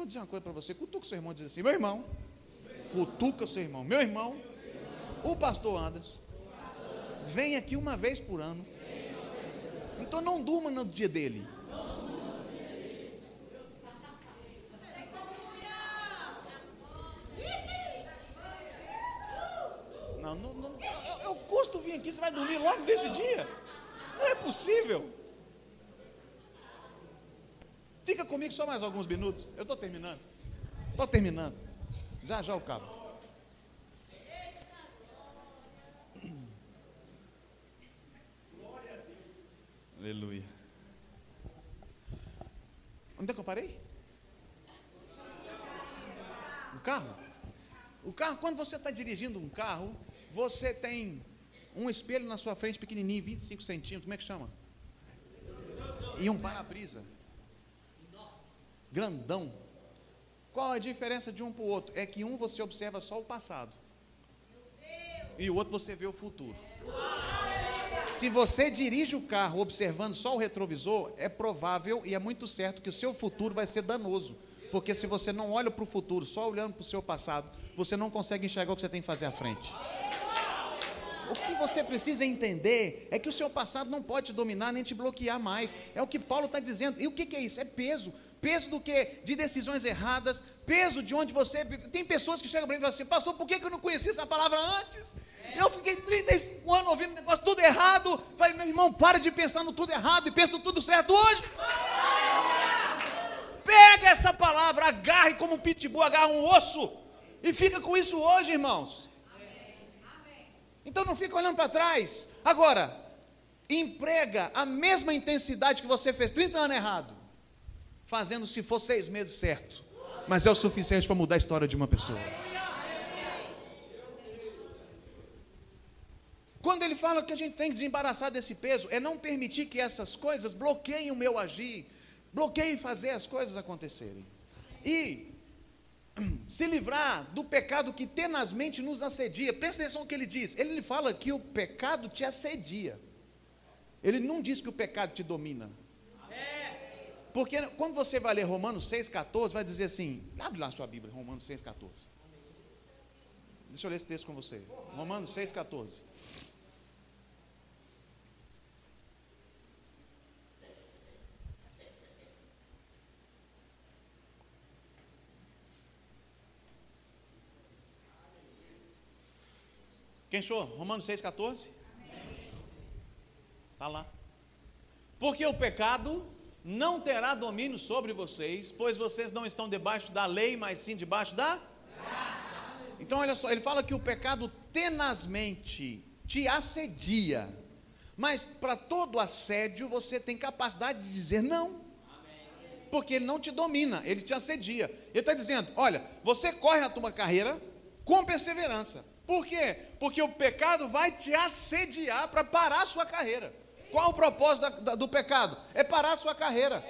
Vou dizer uma coisa para você: cutuca seu irmão e diz assim, meu irmão, cutuca seu irmão, meu irmão, o pastor Anderson, vem aqui uma vez por ano. Então não durma no dia dele. Não, não, não eu, eu custo vir aqui, você vai dormir logo nesse dia? Não é possível. Fica comigo só mais alguns minutos. Eu estou terminando. Estou terminando. Já já o cabo. Aleluia. Onde é que eu parei? O carro? O carro, quando você está dirigindo um carro, você tem um espelho na sua frente pequenininho, 25 centímetros, como é que chama? E um para-brisa. Grandão. Qual a diferença de um para o outro? É que um você observa só o passado. E o outro você vê o futuro. Se você dirige o carro observando só o retrovisor, é provável e é muito certo que o seu futuro vai ser danoso. Porque se você não olha para o futuro, só olhando para o seu passado, você não consegue enxergar o que você tem que fazer à frente. O que você precisa entender é que o seu passado não pode te dominar nem te bloquear mais. É o que Paulo está dizendo. E o que, que é isso? É peso. Peso do que? De decisões erradas, peso de onde você. Tem pessoas que chegam para mim e falam assim, pastor, por que, eu não conhecia essa palavra antes? Eu fiquei 35 anos ouvindo negócio tudo errado. Falei, meu irmão, para de pensar no tudo errado e pensa no tudo certo hoje. Pega essa palavra, agarre como um pitbull, agarra um osso. E fica com isso hoje, irmãos. Então não fica olhando para trás. Agora, emprega a mesma intensidade que você fez 30 anos errado, fazendo se for seis meses certo. Mas é o suficiente para mudar a história de uma pessoa. Quando ele fala que a gente tem que desembaraçar desse peso, é não permitir que essas coisas bloqueiem o meu agir, bloqueiem fazer as coisas acontecerem. E (clears throat) se livrar do pecado que tenazmente nos assedia. Presta atenção no que ele diz. Ele fala que o pecado te assedia. Ele não diz que o pecado te domina. Porque quando você vai ler Romanos 6,14, vai dizer assim: abre lá a sua Bíblia, Romanos 6,14. Deixa eu ler esse texto com você. Romanos 6,14. Quem achou? Romanos 6,14? Está lá. Porque o pecado não terá domínio sobre vocês, pois vocês não estão debaixo da lei, mas sim debaixo da graça. Então, olha só, ele fala que o pecado tenazmente te assedia, mas para todo assédio você tem capacidade de dizer não, porque ele não te domina, ele te assedia. Ele está dizendo: olha, você corre a tua carreira com perseverança, por quê? Porque o pecado vai te assediar para parar a sua carreira. Qual o propósito da, da, do pecado? É parar a sua carreira.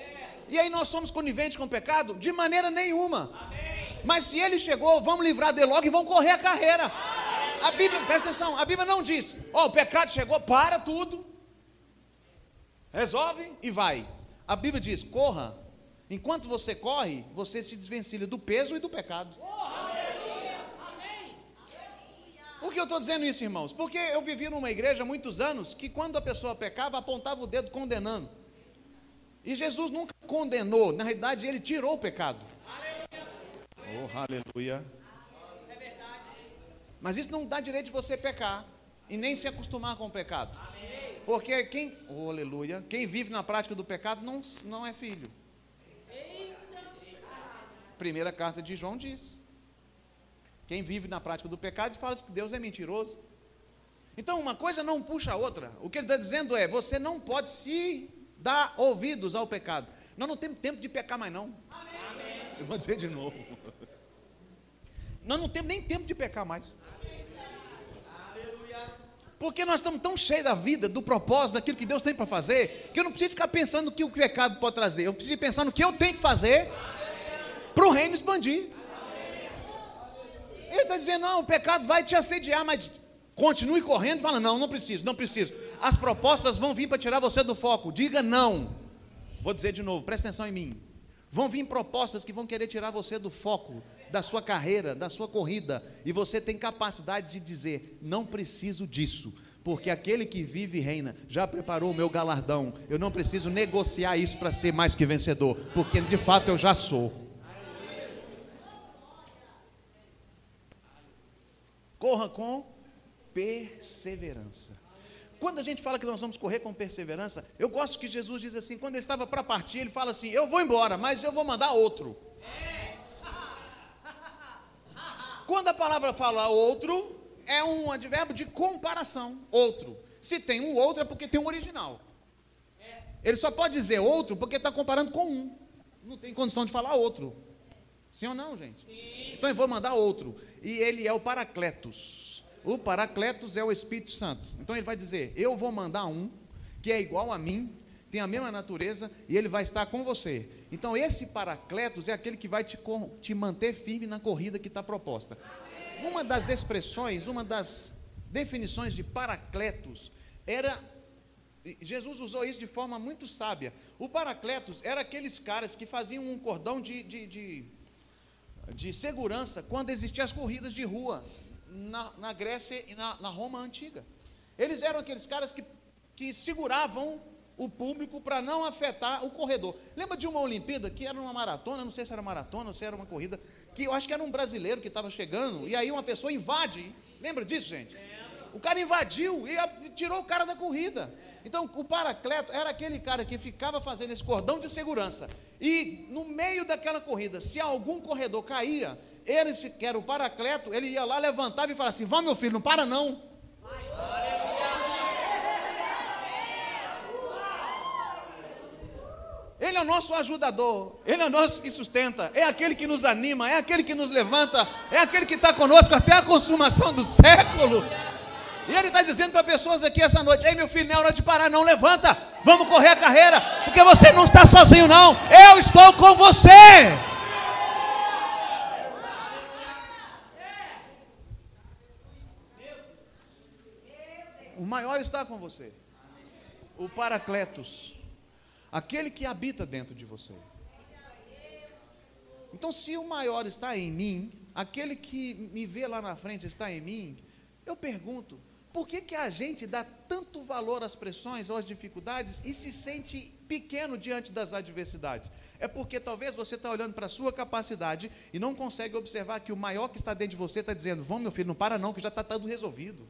E aí nós somos coniventes com o pecado? De maneira nenhuma. Mas se ele chegou, vamos livrar dele logo e vamos correr a carreira. A Bíblia, presta atenção, a Bíblia não diz, ó, oh, o pecado chegou, para tudo, resolve e vai. A Bíblia diz, corra. Enquanto você corre, você se desvencilha do peso e do pecado. Por que eu estou dizendo isso, irmãos? Porque eu vivi numa igreja há muitos anos que quando a pessoa pecava, apontava o dedo condenando. E Jesus nunca condenou, na realidade, ele tirou o pecado. Oh, aleluia. Mas isso não dá direito de você pecar e nem se acostumar com o pecado. Porque quem, oh, aleluia, quem vive na prática do pecado não, não é filho. Primeira carta de João diz. Quem vive na prática do pecado fala que Deus é mentiroso. Então, uma coisa não puxa a outra. O que ele está dizendo é: você não pode se dar ouvidos ao pecado. Nós não temos tempo de pecar mais, não. Amém. Eu vou dizer de novo. Nós não temos nem tempo de pecar mais. Porque nós estamos tão cheios da vida, do propósito, daquilo que Deus tem para fazer, que eu não preciso ficar pensando no que o pecado pode trazer. Eu preciso pensar no que eu tenho que fazer para o reino expandir. Ele está dizendo, não, o pecado vai te assediar, mas continue correndo. Fala, não, não preciso, não preciso. As propostas vão vir para tirar você do foco. Diga não. Vou dizer de novo, presta atenção em mim. Vão vir propostas que vão querer tirar você do foco, da sua carreira, da sua corrida. E você tem capacidade de dizer: não preciso disso, porque aquele que vive e reina já preparou o meu galardão. Eu não preciso negociar isso para ser mais que vencedor, porque de fato eu já sou. Corra com perseverança. Quando a gente fala que nós vamos correr com perseverança, eu gosto que Jesus diz assim: quando ele estava para partir, ele fala assim: Eu vou embora, mas eu vou mandar outro. Quando a palavra fala outro, é um advérbio de comparação. Outro. Se tem um outro, é porque tem um original. Ele só pode dizer outro porque está comparando com um. Não tem condição de falar outro. Sim ou não, gente? Sim. Então eu vou mandar outro. E ele é o Paracletos. O Paracletos é o Espírito Santo. Então ele vai dizer: Eu vou mandar um que é igual a mim, tem a mesma natureza e ele vai estar com você. Então, esse Paracletos é aquele que vai te, te manter firme na corrida que está proposta. Uma das expressões, uma das definições de Paracletos era. Jesus usou isso de forma muito sábia. O Paracletos era aqueles caras que faziam um cordão de, de, de, de segurança quando existiam as corridas de rua na, na Grécia e na, na Roma antiga. Eles eram aqueles caras que, que seguravam o público para não afetar o corredor. Lembra de uma Olimpíada que era uma maratona, não sei se era maratona ou se era uma corrida, que eu acho que era um brasileiro que estava chegando, e aí uma pessoa invade. Lembra disso, gente? O cara invadiu e tirou o cara da corrida. Então, o paracleto era aquele cara que ficava fazendo esse cordão de segurança. E no meio daquela corrida, se algum corredor caía, ele, que era o paracleto, ele ia lá, levantava e falava assim: Vamos, meu filho, não para não. Ele é o nosso ajudador, Ele é o nosso que sustenta, é aquele que nos anima, é aquele que nos levanta, é aquele que está conosco até a consumação do século. E Ele está dizendo para pessoas aqui essa noite: Ei, meu filho, não é hora de parar, não, levanta, vamos correr a carreira, porque você não está sozinho, não, eu estou com você. O maior está com você, o Paracletos aquele que habita dentro de você. Então, se o maior está em mim, aquele que me vê lá na frente está em mim, eu pergunto, por que, que a gente dá tanto valor às pressões ou às dificuldades e se sente pequeno diante das adversidades? É porque talvez você está olhando para a sua capacidade e não consegue observar que o maior que está dentro de você está dizendo: Vamos, meu filho, não para não, que já está tudo resolvido.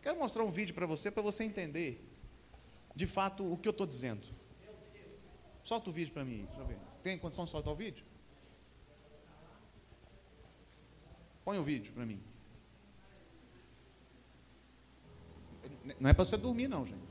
Quero mostrar um vídeo para você, para você entender de fato o que eu estou dizendo. Solta o vídeo para mim, deixa eu ver. Tem condição de soltar o vídeo? Põe o vídeo para mim. Não é para você dormir, não, gente.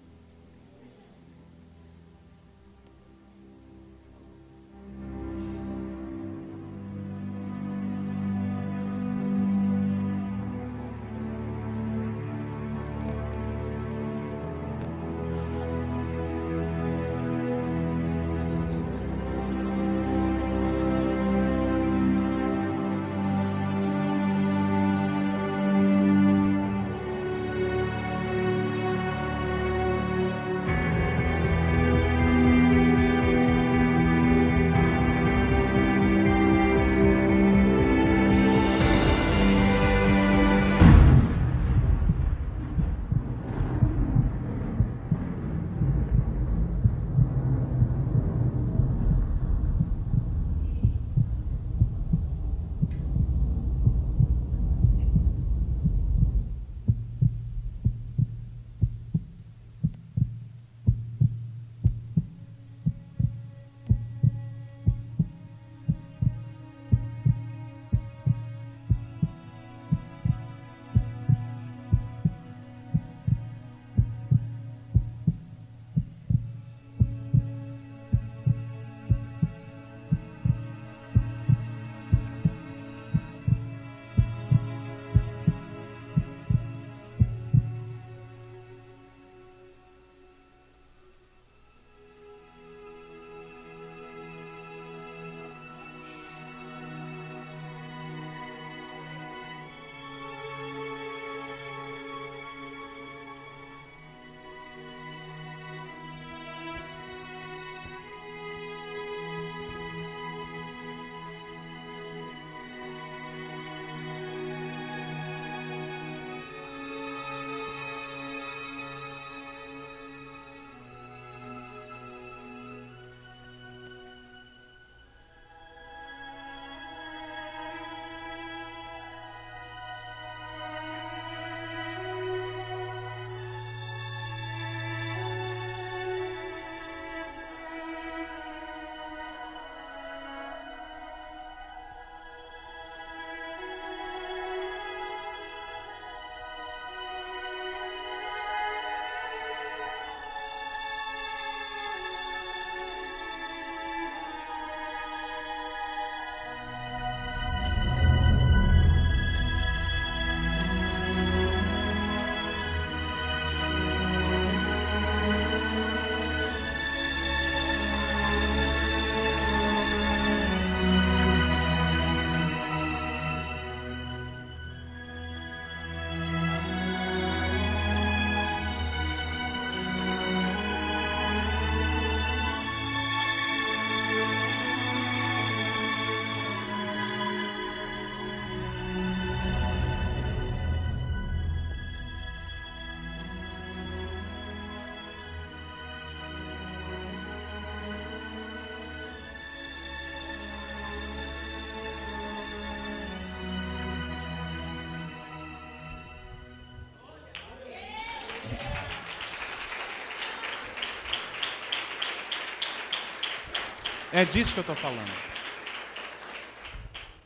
É disso que eu estou falando.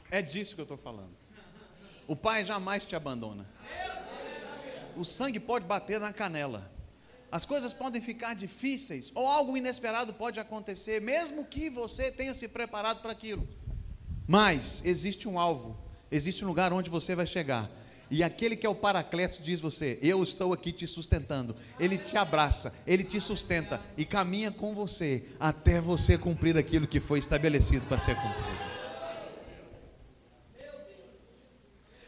É disso que eu estou falando. O Pai jamais te abandona. O sangue pode bater na canela. As coisas podem ficar difíceis, ou algo inesperado pode acontecer, mesmo que você tenha se preparado para aquilo. Mas existe um alvo, existe um lugar onde você vai chegar. E aquele que é o Paracletos diz você: Eu estou aqui te sustentando. Ele te abraça, ele te sustenta e caminha com você até você cumprir aquilo que foi estabelecido para ser cumprido.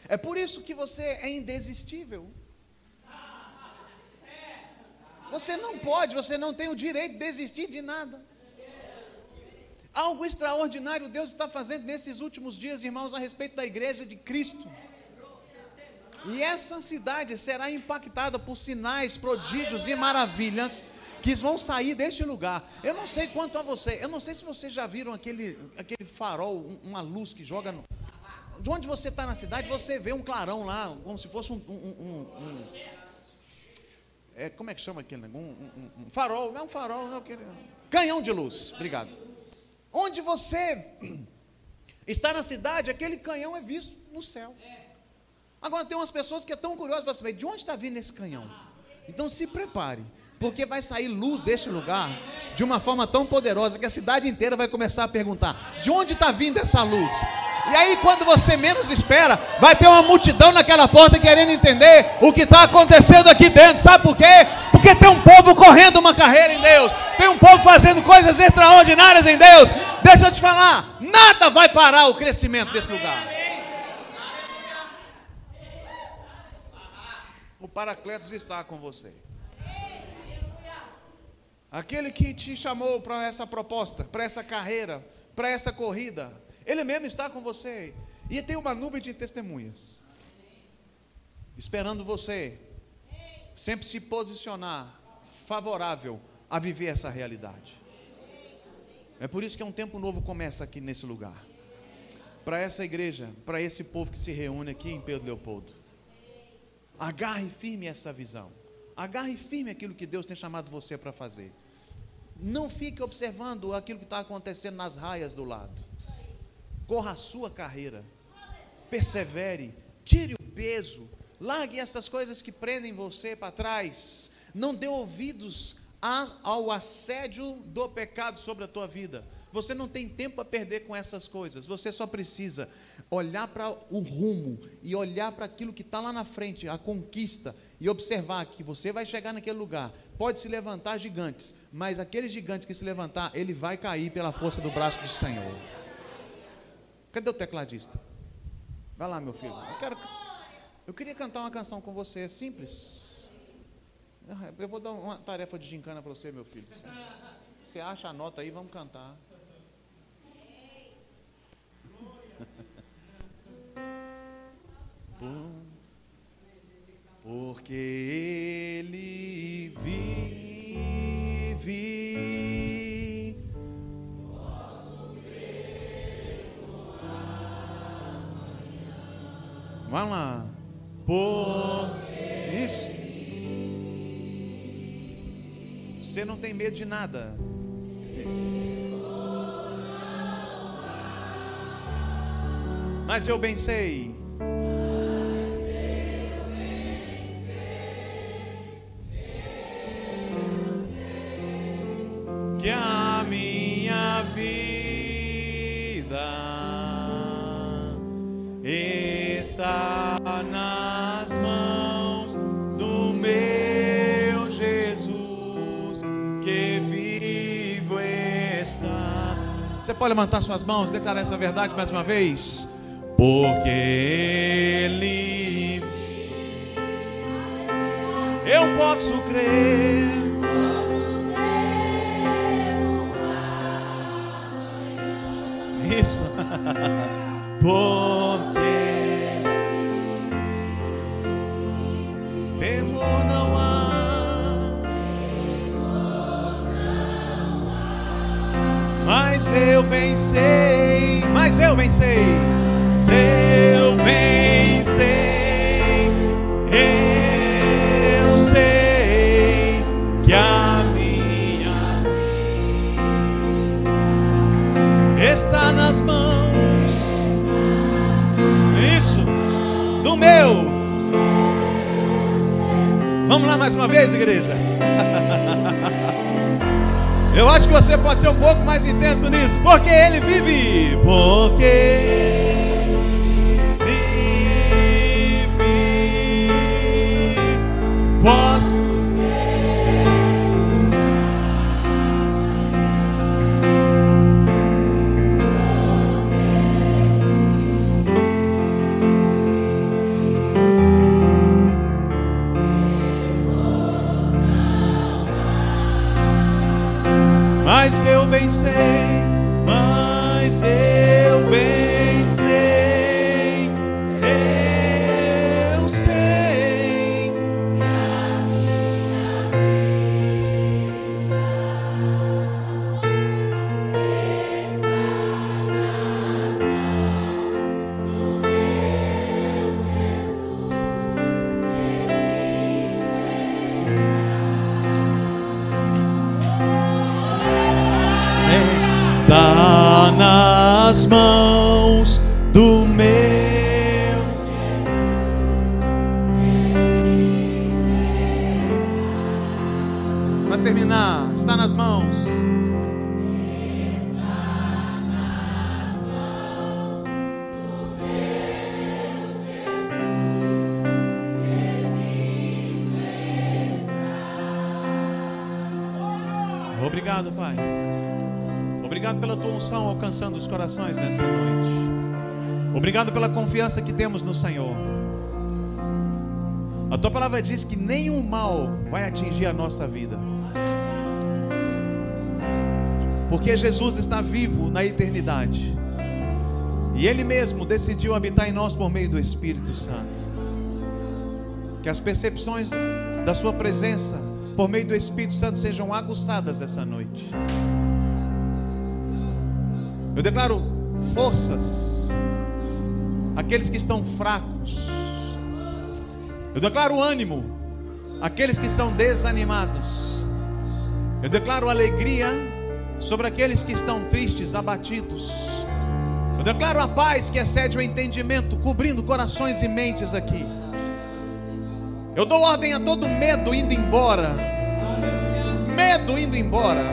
É por isso que você é indesistível. Você não pode, você não tem o direito de desistir de nada. Algo extraordinário Deus está fazendo nesses últimos dias, irmãos, a respeito da igreja de Cristo. E essa cidade será impactada por sinais, prodígios e maravilhas que vão sair deste lugar. Eu não sei quanto a você, eu não sei se vocês já viram aquele, aquele farol, uma luz que joga no. De onde você está na cidade, você vê um clarão lá, como se fosse um, um, um, um é, como é que chama aquele negócio? Um, farol, não é um farol, não, aquele, canhão de luz, obrigado. Onde você (clears throat) está na cidade, aquele canhão é visto no céu. Agora tem umas pessoas que estão curiosas para saber de onde está vindo esse canhão. Então se prepare, porque vai sair luz deste lugar de uma forma tão poderosa que a cidade inteira vai começar a perguntar: de onde está vindo essa luz? E aí, quando você menos espera, vai ter uma multidão naquela porta querendo entender o que está acontecendo aqui dentro. Sabe por quê? Porque tem um povo correndo uma carreira em Deus, tem um povo fazendo coisas extraordinárias em Deus. Deixa eu te falar, nada vai parar o crescimento desse lugar. Paracletos está com você. Aquele que te chamou para essa proposta, para essa carreira, para essa corrida, ele mesmo está com você. E tem uma nuvem de testemunhas. Esperando você sempre se posicionar favorável a viver essa realidade. É por isso que um tempo novo começa aqui nesse lugar. Para essa igreja, para esse povo que se reúne aqui em Pedro Leopoldo. Agarre firme essa visão. Agarre firme aquilo que Deus tem chamado você para fazer. Não fique observando aquilo que está acontecendo nas raias do lado corra a sua carreira, persevere, tire o peso, largue essas coisas que prendem você para trás, não dê ouvidos ao assédio do pecado sobre a tua vida. Você não tem tempo a perder com essas coisas. Você só precisa olhar para o rumo e olhar para aquilo que está lá na frente, a conquista, e observar que você vai chegar naquele lugar. Pode se levantar gigantes, mas aquele gigante que se levantar, ele vai cair pela força do braço do Senhor. Cadê o tecladista? Vai lá, meu filho. Eu, quero, eu queria cantar uma canção com você, é simples. Eu vou dar uma tarefa de gincana para você, meu filho. Você acha a nota aí, vamos cantar. Porque ele vive. Vai lá. Por isso. Você não tem medo de nada. Mas eu bem sei. Pode levantar suas mãos e declarar essa verdade mais uma vez? Porque Ele. Eu posso crer. Isso. (laughs) Porque temor não eu bem sei, mas eu bem sei, eu bem sei, eu sei que a minha vida está nas mãos, isso, do meu. Vamos lá mais uma vez, igreja. (laughs) Eu acho que você pode ser um pouco mais intenso nisso, porque Ele vive. Porque say. Obrigado, Pai. Obrigado pela tua unção alcançando os corações nessa noite. Obrigado pela confiança que temos no Senhor. A tua palavra diz que nenhum mal vai atingir a nossa vida. Porque Jesus está vivo na eternidade. E Ele mesmo decidiu habitar em nós por meio do Espírito Santo. Que as percepções da Sua presença por meio do Espírito Santo sejam aguçadas essa noite. Eu declaro forças àqueles que estão fracos. Eu declaro ânimo àqueles que estão desanimados. Eu declaro alegria sobre aqueles que estão tristes, abatidos. Eu declaro a paz que excede o entendimento, cobrindo corações e mentes aqui. Eu dou ordem a todo medo indo embora. Medo indo embora.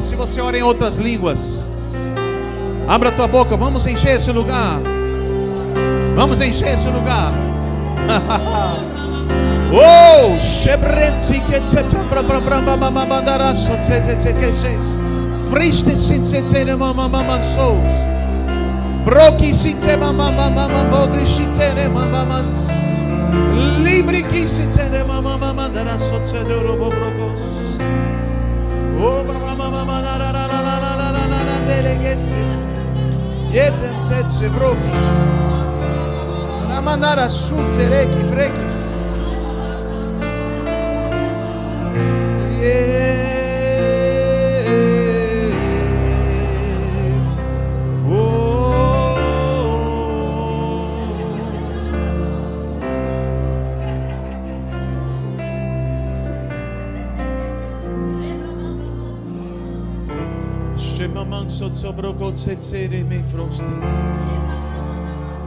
Se você ora em outras línguas, abra tua boca, vamos encher esse lugar. Vamos encher esse lugar. (laughs) Oh, Shebrenzi Ketsetambra Bramba Mama Mandara Sotzets. Friste Sinsetene Mama Mama Souls. Broki Sitsema Mama Mama Bodri Shitene Mama Mans. Libri Kisitene Mama Mama Dara Sotzedoro Bobrokos. Oh, Bramba Mama Dara La La La La La La La Delegesis. Yeten Setsi Brokis. Ramanara Sutzereki Brekis.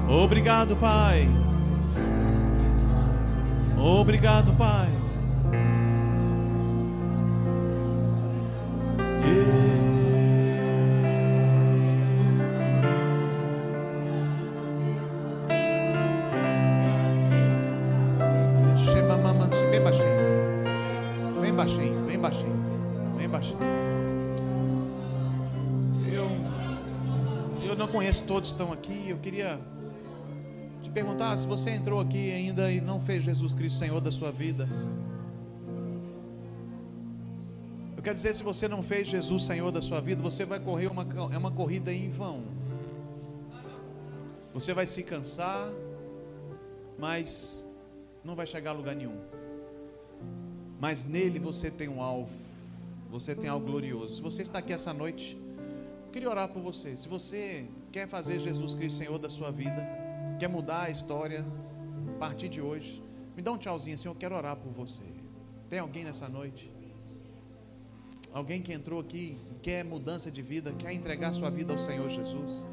Obrigado, Pai. Obrigado, Pai. Todos estão aqui, eu queria te perguntar se você entrou aqui ainda e não fez Jesus Cristo Senhor da sua vida. Eu quero dizer, se você não fez Jesus Senhor da sua vida, você vai correr uma, é uma corrida em vão. Você vai se cansar, mas não vai chegar a lugar nenhum. Mas nele você tem um alvo, você tem algo glorioso. Se você está aqui essa noite, eu queria orar por você. Se você quer fazer Jesus Cristo Senhor da sua vida, quer mudar a história a partir de hoje, me dá um tchauzinho assim, eu quero orar por você. Tem alguém nessa noite? Alguém que entrou aqui quer mudança de vida, quer entregar sua vida ao Senhor Jesus.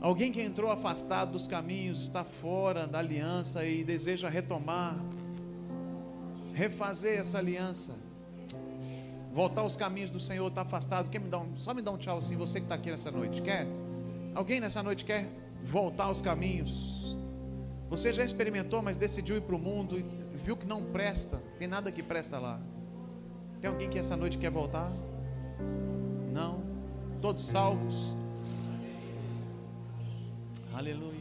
Alguém que entrou afastado dos caminhos, está fora da aliança e deseja retomar, refazer essa aliança, voltar aos caminhos do Senhor, está afastado. Quer me dar um, só me dá um tchau assim, você que está aqui nessa noite, quer? Alguém nessa noite quer voltar aos caminhos? Você já experimentou, mas decidiu ir para o mundo e viu que não presta, tem nada que presta lá. Tem alguém que essa noite quer voltar? Não? Todos salvos? Aleluia.